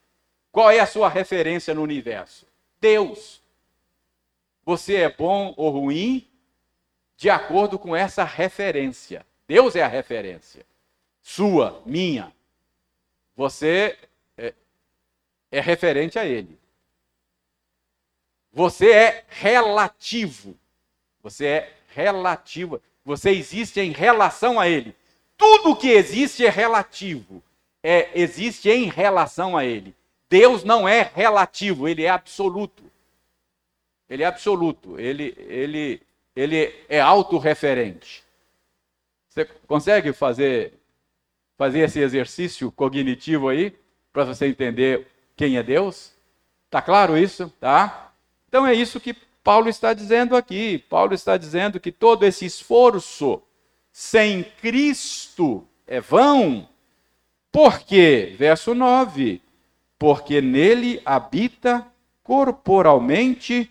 Qual é a sua referência no universo? Deus. Você é bom ou ruim de acordo com essa referência. Deus é a referência. Sua, minha. Você é, referente a Ele. Você é relativo. Você é relativo. Você existe em relação a Ele. Tudo que existe é relativo. É, existe em relação a Ele. Deus não é relativo, ele é absoluto. Ele é absoluto, ele, ele, ele é autorreferente. Você consegue fazer, fazer esse exercício cognitivo aí, para você entender quem é Deus? Tá claro isso? Tá? Então é isso que Paulo está dizendo aqui. Paulo está dizendo que todo esse esforço sem Cristo é vão. Por quê? Verso 9 porque nele habita corporalmente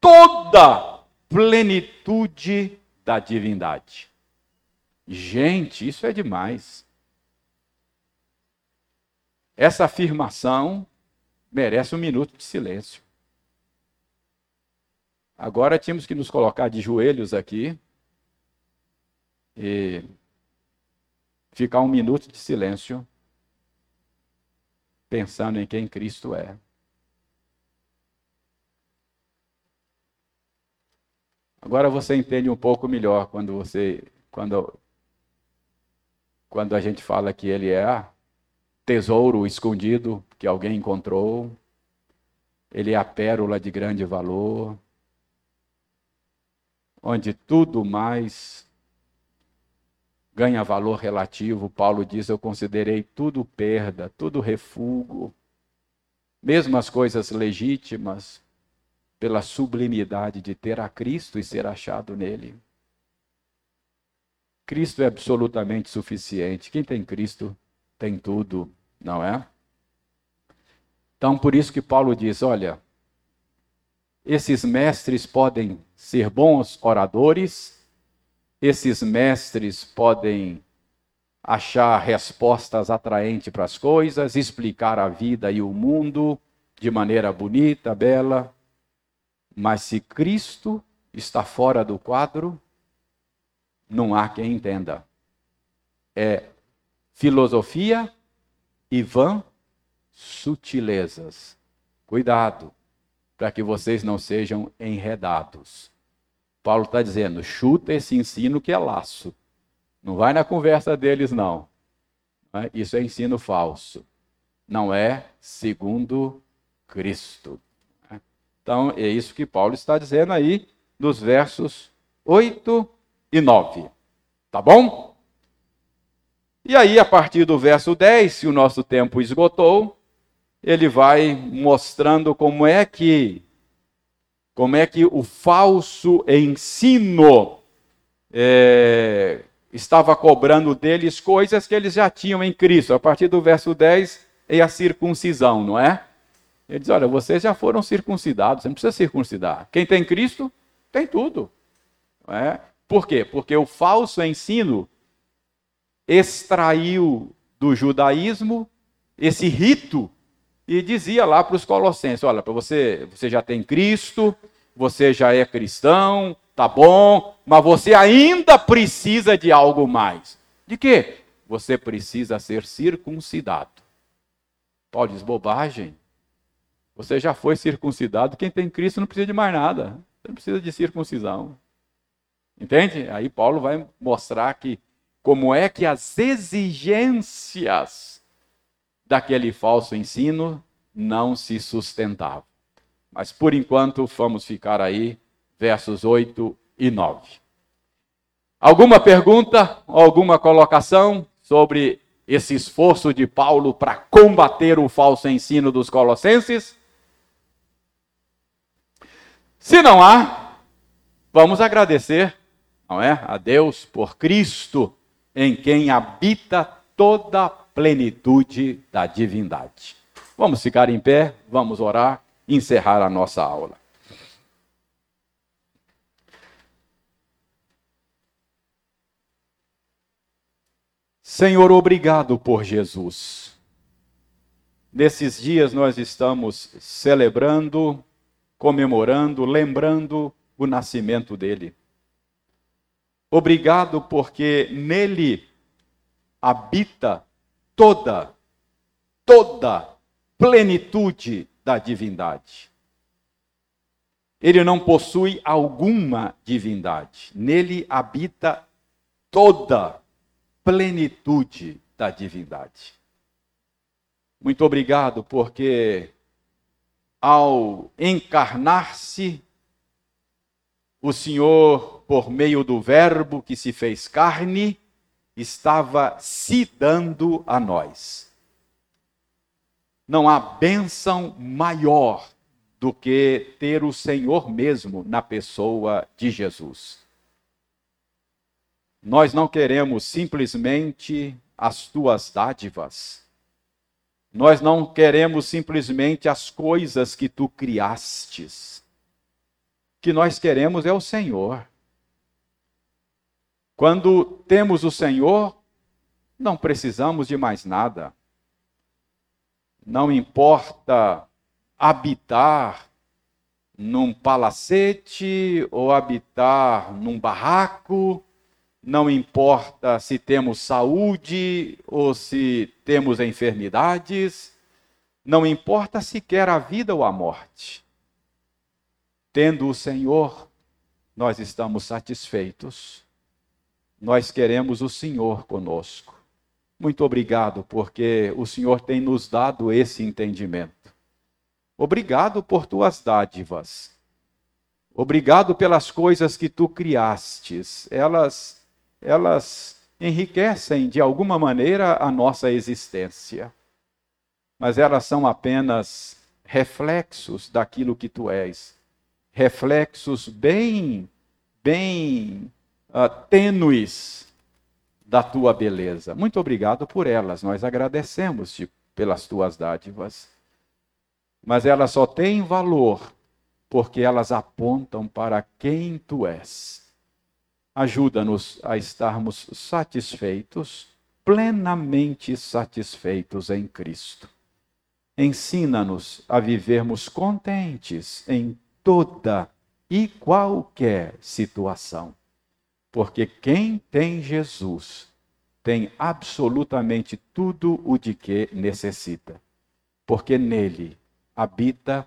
toda plenitude da divindade. Gente, isso é demais. Essa afirmação merece um minuto de silêncio. Agora tínhamos que nos colocar de joelhos aqui e ficar um minuto de silêncio pensando em quem Cristo é. Agora você entende um pouco melhor quando você quando quando a gente fala que ele é tesouro escondido que alguém encontrou, ele é a pérola de grande valor, onde tudo mais ganha valor relativo. Paulo diz: Eu considerei tudo perda, tudo refúgio, mesmo as coisas legítimas, pela sublimidade de ter a Cristo e ser achado nele. Cristo é absolutamente suficiente. Quem tem Cristo tem tudo, não é? Então, por isso que Paulo diz: olha, esses mestres podem ser bons oradores, esses mestres podem achar respostas atraentes para as coisas, explicar a vida e o mundo de maneira bonita, bela, mas se Cristo está fora do quadro, não há quem entenda. É filosofia e vã sutilezas. Cuidado, para que vocês não sejam enredados. Paulo está dizendo: chuta esse ensino que é laço. Não vai na conversa deles, não. É? Isso é ensino falso. Não é segundo Cristo. Então, é isso que Paulo está dizendo aí nos versos 8 e 9. Tá bom? E aí, a partir do verso 10, se o nosso tempo esgotou, ele vai mostrando como é que como é que o falso ensino é, estava cobrando deles coisas que eles já tinham em Cristo. A partir do verso 10 é a circuncisão, não é? Ele diz: Olha, vocês já foram circuncidados, você não precisa circuncidar. Quem tem Cristo tem tudo. É? Por quê? Porque o falso ensino extraiu do judaísmo esse rito e dizia lá para os colossenses: olha, para você, você já tem Cristo, você já é cristão, tá bom, mas você ainda precisa de algo mais. De quê? Você precisa ser circuncidado. Paulo diz bobagem. Você já foi circuncidado, quem tem Cristo não precisa de mais nada. Você não precisa de circuncisão. Entende? Aí Paulo vai mostrar que como é que as exigências daquele falso ensino não se sustentavam. Mas por enquanto vamos ficar aí, versos 8 e 9. Alguma pergunta, alguma colocação sobre esse esforço de Paulo para combater o falso ensino dos colossenses? Se não há, vamos agradecer não é? A Deus por Cristo, em quem habita toda a plenitude da divindade. Vamos ficar em pé, vamos orar, encerrar a nossa aula. Senhor, obrigado por Jesus. Nesses dias nós estamos celebrando, comemorando, lembrando o nascimento dele. Obrigado porque nele habita toda, toda plenitude da divindade. Ele não possui alguma divindade. Nele habita toda plenitude da divindade. Muito obrigado porque ao encarnar-se o Senhor por meio do Verbo que se fez carne, estava se dando a nós. Não há bênção maior do que ter o Senhor mesmo na pessoa de Jesus. Nós não queremos simplesmente as tuas dádivas. Nós não queremos simplesmente as coisas que tu criastes. O que nós queremos é o Senhor. Quando temos o Senhor, não precisamos de mais nada. Não importa habitar num palacete ou habitar num barraco, não importa se temos saúde ou se temos enfermidades, não importa sequer a vida ou a morte. Tendo o Senhor, nós estamos satisfeitos nós queremos o Senhor conosco. Muito obrigado, porque o Senhor tem nos dado esse entendimento. Obrigado por tuas dádivas. Obrigado pelas coisas que tu criastes. Elas elas enriquecem de alguma maneira a nossa existência, mas elas são apenas reflexos daquilo que tu és, reflexos bem, bem uh, tênues da tua beleza. Muito obrigado por elas, nós agradecemos-te pelas tuas dádivas. Mas elas só têm valor porque elas apontam para quem tu és. Ajuda-nos a estarmos satisfeitos, plenamente satisfeitos em Cristo. Ensina-nos a vivermos contentes em toda e qualquer situação porque quem tem Jesus tem absolutamente tudo o de que necessita, porque nele habita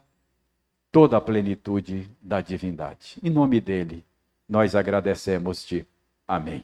toda a plenitude da divindade. Em nome dele, nós agradecemos-te. Amém.